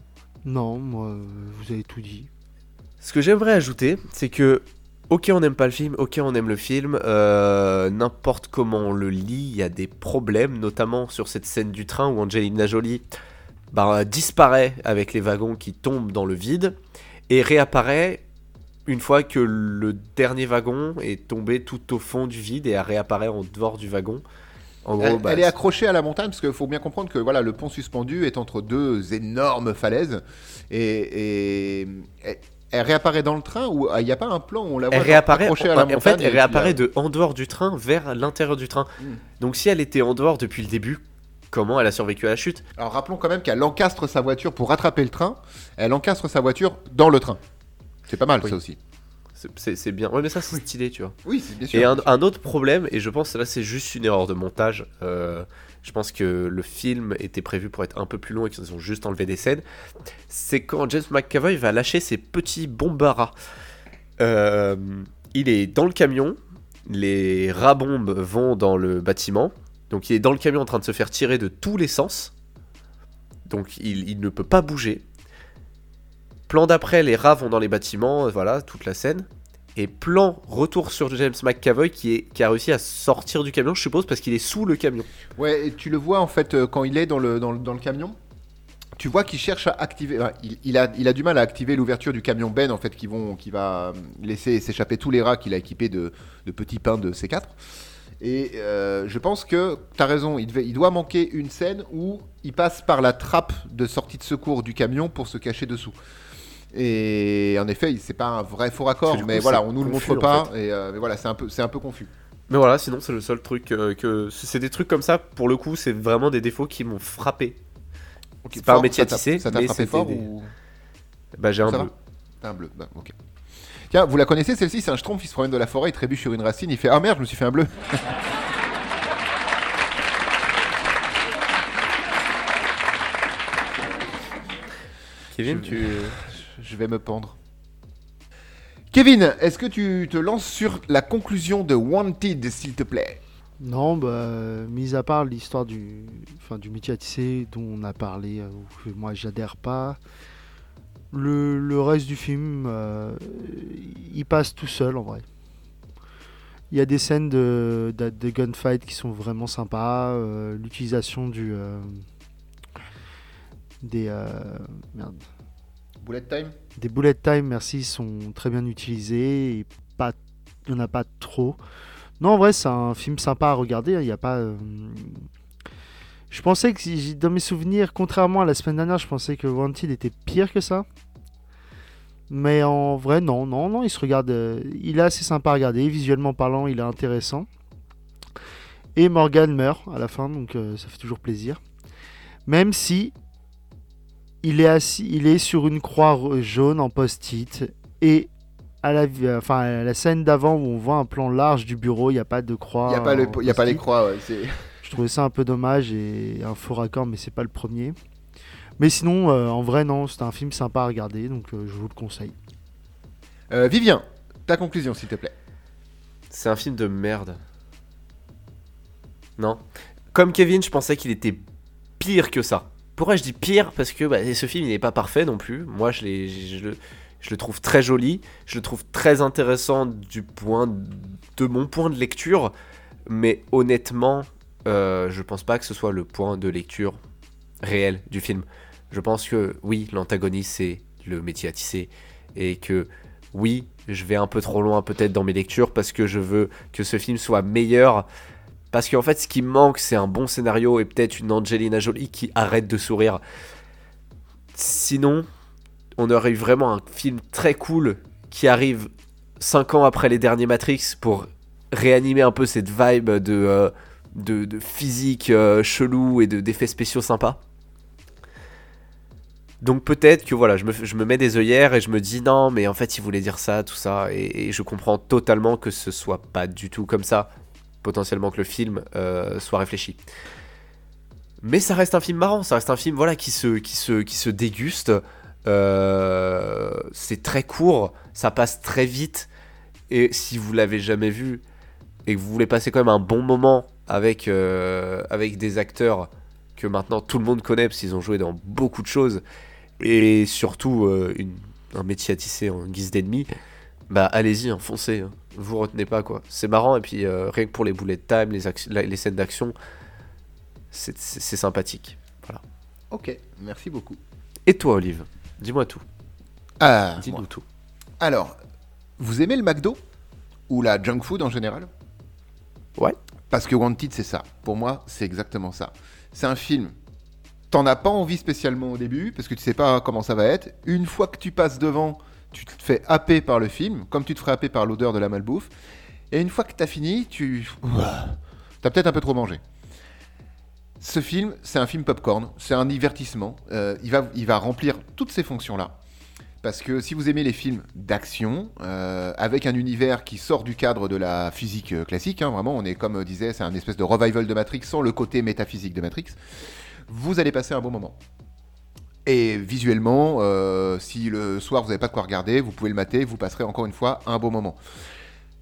Non, moi, vous avez tout dit. Ce que j'aimerais ajouter, c'est que, ok, on n'aime pas le film, ok, on aime le film, euh, n'importe comment on le lit, il y a des problèmes, notamment sur cette scène du train où Angelina Jolie bah, disparaît avec les wagons qui tombent dans le vide et réapparaît une fois que le dernier wagon est tombé tout au fond du vide et réapparaît en dehors du wagon. En gros, elle, bah, elle est accrochée à la montagne parce qu'il faut bien comprendre que voilà, le pont suspendu est entre deux énormes falaises et, et- et- elle réapparaît dans le train ou il n'y a pas un plan où on la voit elle réapparaît, accrochée à en, la en montagne fait, et elle réapparaît euh, de en dehors du train vers l'intérieur du train. Mm. Donc si elle était en dehors depuis le début, comment elle a survécu à la chute? Alors rappelons quand même qu'elle encastre sa voiture pour rattraper le train. Elle encastre sa voiture dans le train. C'est pas mal Oui. ça aussi. C'est- bien. Ouais, mais ça, c'est stylé, tu vois. Oui, c'est bien sûr. Et un, un autre problème, et je pense que là, c'est juste une erreur de montage. euh, je pense que le film était prévu pour être un peu plus long et qu'ils ont juste enlevé des scènes. C'est quand James McAvoy va lâcher ses petits bombards. Euh, il est dans le camion, les rats-bombes vont dans le bâtiment. Donc il est dans le camion en train de se faire tirer de tous les sens. Donc il, il ne peut pas bouger. Plan d'après, les rats vont dans les bâtiments, voilà, toute la scène. Et plan retour sur James McAvoy qui, a réussi à sortir du camion, je suppose, parce qu'il est sous le camion. Ouais, et tu le vois en fait euh, quand il est dans le, camion. Tu vois qu'il cherche à activer. il, a, du mal à activer l'ouverture du camion Ben en fait qui, va euh, laisser s'échapper tous les rats qu'il a équipés de, petits pains de C4. Et euh, je pense que tu as raison, il, il doit manquer une scène où il passe par la trappe de sortie de secours du camion pour se cacher dessous. Et en effet, c'est pas un vrai faux raccord, mais coup, voilà, on nous le montre en pas, et euh, mais voilà, c'est un peu, c'est un peu confus. Mais voilà, sinon c'est le seul truc euh, que... C'est des trucs comme ça, pour le coup, c'est vraiment des défauts qui m'ont frappé. C'est pas un métier ça à t'a- tisser, Ça t'a mais frappé fort des- ou Bah j'ai un bleu. T'as un bleu, bah, ok. Tiens, vous la connaissez celle-ci C'est un schtroumpf, il se promène de la forêt, il trébuche sur une racine, il fait Ah merde, je me suis fait un bleu. Kevin, tu... Je vais me pendre. Kevin, est-ce que tu te lances sur la conclusion de Wanted, s'il te plaît? Non, bah, mis à part l'histoire du, enfin, du métier dont on a parlé, euh, que moi j'adhère pas, le, reste du film, euh, il passe tout seul en vrai. Il y a des scènes de, gunfight qui sont vraiment sympas, euh, l'utilisation du. des. merde. Bullet time Des bullet time, merci, sont très bien utilisés et pas, il n'y en a pas trop. Non, en vrai, c'est un film sympa à regarder. hein, Il n'y a pas. euh, Je pensais que, dans mes souvenirs, contrairement à la semaine dernière, je pensais que Wanted était pire que ça. Mais en vrai, non, non, non, il se regarde. euh, Il est assez sympa à regarder. Visuellement parlant, il est intéressant. Et Morgan meurt à la fin, donc euh, ça fait toujours plaisir. Même si il est assis, il est sur une croix ro- jaune en post-it et à la, vi- enfin, à la scène d'avant où on voit un plan large du bureau, il n'y a pas de croix. Il n'y a, pas le- en y a pas les croix, ouais, c'est- Je trouvais ça un peu dommage et un faux raccord, mais c'est pas le premier. Mais sinon, euh, en vrai, non, c'était un film sympa à regarder, donc euh, je vous le conseille. Euh, Vivien, ta conclusion, s'il te plaît. C'est un film de merde. Non. Comme Kevin, je pensais qu'il était pire que ça. Pourquoi je dis pire? Parce que bah, ce film il n'est pas parfait non plus. Moi, je le trouve très joli. Je le trouve très intéressant du point de mon point de lecture. Mais honnêtement, euh, je pense pas que ce soit le point de lecture réel du film. Je pense que oui, l'antagoniste c'est le métier à tisser et que oui, je vais un peu trop loin peut-être dans mes lectures parce que je veux que ce film soit meilleur. Parce qu'en fait, ce qui manque, c'est un bon scénario et peut-être une Angelina Jolie qui arrête de sourire. Sinon, on aurait eu vraiment un film très cool qui arrive 5 ans après les derniers Matrix pour réanimer un peu cette vibe de, euh, physique euh, chelou et de- d'effets spéciaux sympas. Donc peut-être que voilà, je me, je me mets des œillères et je me dis non, mais en fait il voulait dire ça, tout ça, et, et je comprends totalement que ce soit pas du tout comme ça, potentiellement que le film euh, soit réfléchi. Mais ça reste un film marrant, ça reste un film voilà qui se, qui se, déguste. Euh, c'est très court, ça passe très vite, et si vous l'avez jamais vu et que vous voulez passer quand même un bon moment avec, euh, des acteurs que maintenant tout le monde connaît parce qu'ils ont joué dans beaucoup de choses et surtout un métier à tisser en guise d'ennemi, bah allez-y, hein. Vous retenez pas quoi. C'est marrant et puis euh, rien que pour les bullet time, les, les scènes d'action, c'est sympathique. Ok, merci beaucoup. Et toi Olive, dis-moi tout, Ah, dis-nous tout. Alors, vous aimez le McDo? Ou la junk food en général? Ouais. Parce que Wanted, c'est ça. Pour moi, c'est exactement ça. C'est un film. T'en as pas envie spécialement au début, parce que tu sais pas comment ça va être. Une fois que tu passes devant, tu te fais happer par le film, comme tu te ferais happer par l'odeur de la malbouffe. Et une fois que t'as fini, tu. T'as peut-être un peu trop mangé. Ce film, c'est un film popcorn, c'est un divertissement. Euh, il, va, il va remplir toutes ces fonctions-là. Parce que si vous aimez les films d'action, euh, avec un univers qui sort du cadre de la physique euh, classique, hein, vraiment, on est comme disait, c'est un espèce de revival de Matrix sans le côté métaphysique de Matrix, vous allez passer un bon moment. Et visuellement, euh, si le soir vous n'avez pas de quoi regarder, vous pouvez le mater, vous passerez encore une fois un bon moment.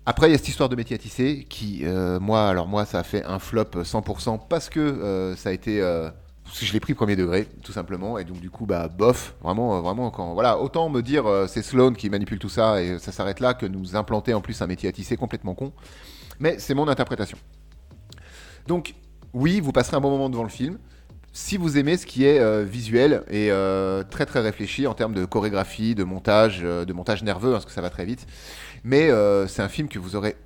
Après, il y a cette histoire de métier à tisser qui, euh, moi, alors moi, ça a fait un flop 100% parce que euh, ça a été, je l'ai pris premier degré, tout simplement, et donc du coup, bah, bof, vraiment, vraiment, quand, voilà, autant me dire c'est Sloan qui manipule tout ça et ça s'arrête là que nous implanter en plus un métier à tisser complètement con. Mais c'est mon interprétation. Donc, oui, vous passerez un bon moment devant le film. Si vous aimez ce qui est euh, visuel et euh, très très réfléchi en termes de chorégraphie, de montage, euh, de montage nerveux, hein, parce que ça va très vite. Mais c'est un film que vous aurez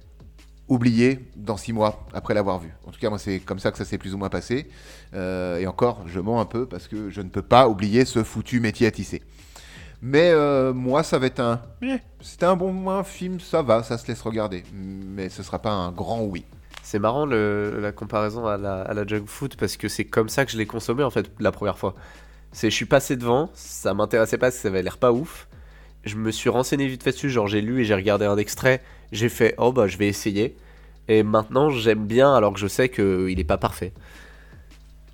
oublié dans six mois après l'avoir vu. En tout cas, moi, c'est comme ça que ça s'est plus ou moins passé. Et encore, je mens un peu parce que je ne peux pas oublier ce foutu métier à tisser. Mais moi, ça va être un. C'était un bon un film, ça va, ça se laisse regarder. Mais ce sera pas un grand oui. C'est marrant le- la comparaison à la, à la junk food parce que c'est comme ça que je l'ai consommé en fait la première fois. C'est je suis passé devant, ça m'intéressait pas, ça avait l'air pas ouf. Je me suis renseigné vite fait dessus, genre j'ai lu et j'ai regardé un extrait, j'ai fait oh bah je vais essayer. Et maintenant j'aime bien alors que je sais qu'il est pas parfait.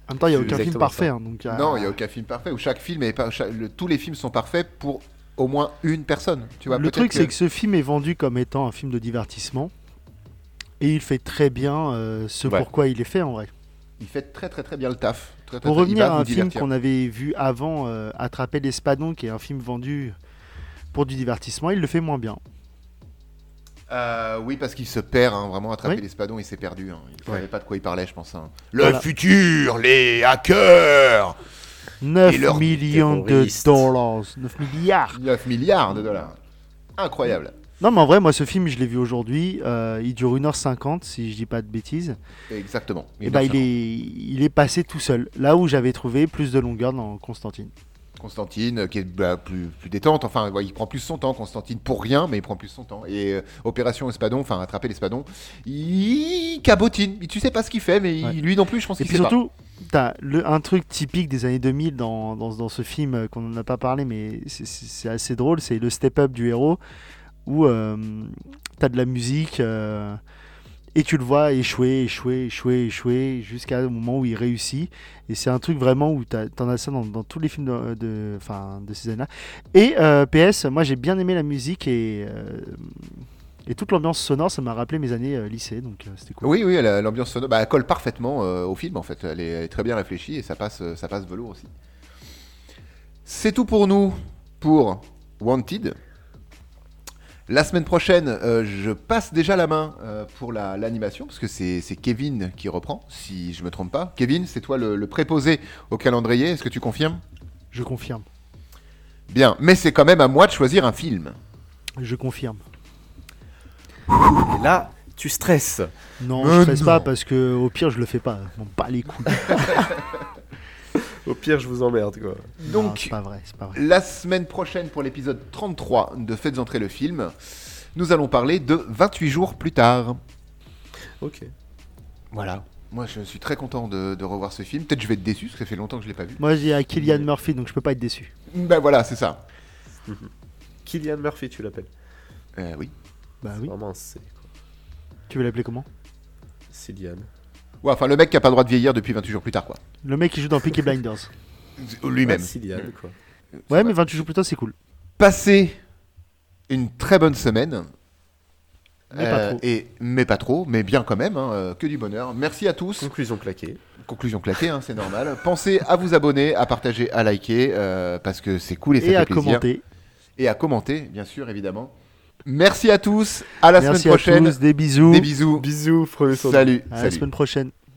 En même temps, il n'y a aucun film parfait. hein, donc, euh, Non, il n'y a aucun film parfait où chaque film est pas. chaque- le- tous les films sont parfaits pour au moins une personne. Tu vois, le truc, c'est que ce film est vendu comme étant un film de divertissement. Et il fait très bien euh, ce Ouais. pourquoi il est fait en vrai. il fait très très très bien le taf. Très, très, Pour très- revenir à un film qu'on avait vu avant, euh, Attraper l'espadon, qui est un film vendu pour du divertissement, il le fait moins bien. Euh, oui, parce qu'il se perd, hein, vraiment attraper Oui. l'espadon, il s'est perdu. hein. Il ne Ouais. savait pas de quoi il parlait, je pense. hein. Le Voilà. futur, les hackers 9 Et leur millions de dollars. 9 milliards. 9 milliards de dollars. Incroyable. Non, mais en vrai, moi, ce film, je l'ai vu aujourd'hui. euh, il dure 1h50, si je dis pas de bêtises. Exactement. Et bah, il, est, il est passé tout seul. Là où j'avais trouvé plus de longueur dans Constantine. Constantine, euh, qui est bah, plus, plus détente. Enfin, ouais, il prend plus son temps, Constantine, pour rien, mais il prend plus son temps. Et euh, Opération Espadon, enfin, attraper l'espadon, il cabotine. Tu sais pas ce qu'il fait, mais Ouais. lui non plus, je pense qu'il sait surtout, t'as le, un truc typique des années 2000 dans, dans, dans ce film qu'on n'en a pas parlé, mais c'est assez drôle, c'est le step-up du héros, où euh, t'as de la musique, euh, Et tu le vois échouer, échouer, échouer, échouer, jusqu'à un moment où il réussit. Et c'est un truc vraiment où t'en as ça dans, tous les films de, enfin, de ces années-là. Et euh, PS, moi j'ai bien aimé la musique et, et toute l'ambiance sonore, ça m'a rappelé mes années euh, lycée, donc c'était cool. Oui, oui, l'ambiance sonore, bah, elle colle parfaitement au film en fait. Elle est, elle est très bien réfléchie et ça passe, ça passe velours aussi. C'est tout pour nous pour Wanted. La semaine prochaine, euh, je passe déjà la main euh, pour la- l'animation parce que c'est c'est Kevin qui reprend, si je me trompe pas. Kevin, c'est toi le, le préposé au calendrier. Est-ce que tu confirmes? Je confirme. Bien, mais c'est quand même à moi de choisir un film. Je confirme. Et là, tu stresses. Non, Mais je stresse non. pas parce que au pire je le fais pas. Bon, pas les couilles. Au pire, je vous emmerde, quoi. Non, Donc, c'est pas vrai, c'est pas vrai. La semaine prochaine, pour l'épisode 33 de Faites entrer le film, nous allons parler de 28 jours plus tard. Ok. Voilà. Moi, je suis très content de, de revoir ce film. Peut-être que je vais être déçu, parce que ça fait longtemps que je l'ai pas vu. Moi j'ai à Killian Murphy, donc je peux pas être déçu. Ben voilà, c'est ça. Killian Murphy, tu l'appelles. Euh, oui. Bah oui. Vraiment, c'est quoi. Tu veux l'appeler comment? Cillian. Ouais, enfin, le mec qui a pas le droit de vieillir depuis 28 jours plus tard, quoi. Le mec qui joue dans Peaky Blinders. Lui-même. Ouais, Cillian, quoi. Ouais, mais 28 jours plus tard, c'est cool. Passez une très bonne semaine. Mais pas trop. Et, mais pas trop, mais bien quand même, hein, euh, que du bonheur. Merci à tous. Conclusion claquée. Conclusion claquée, hein, c'est normal. Pensez à vous abonner, à partager, à liker, euh, parce que c'est cool et ça Et fait à plaisir. commenter. Et à commenter, bien sûr, évidemment. Merci à tous, à la Merci semaine à prochaine. tous, des bisous. Des bisous. Bisous, Salut. À la salut. semaine prochaine.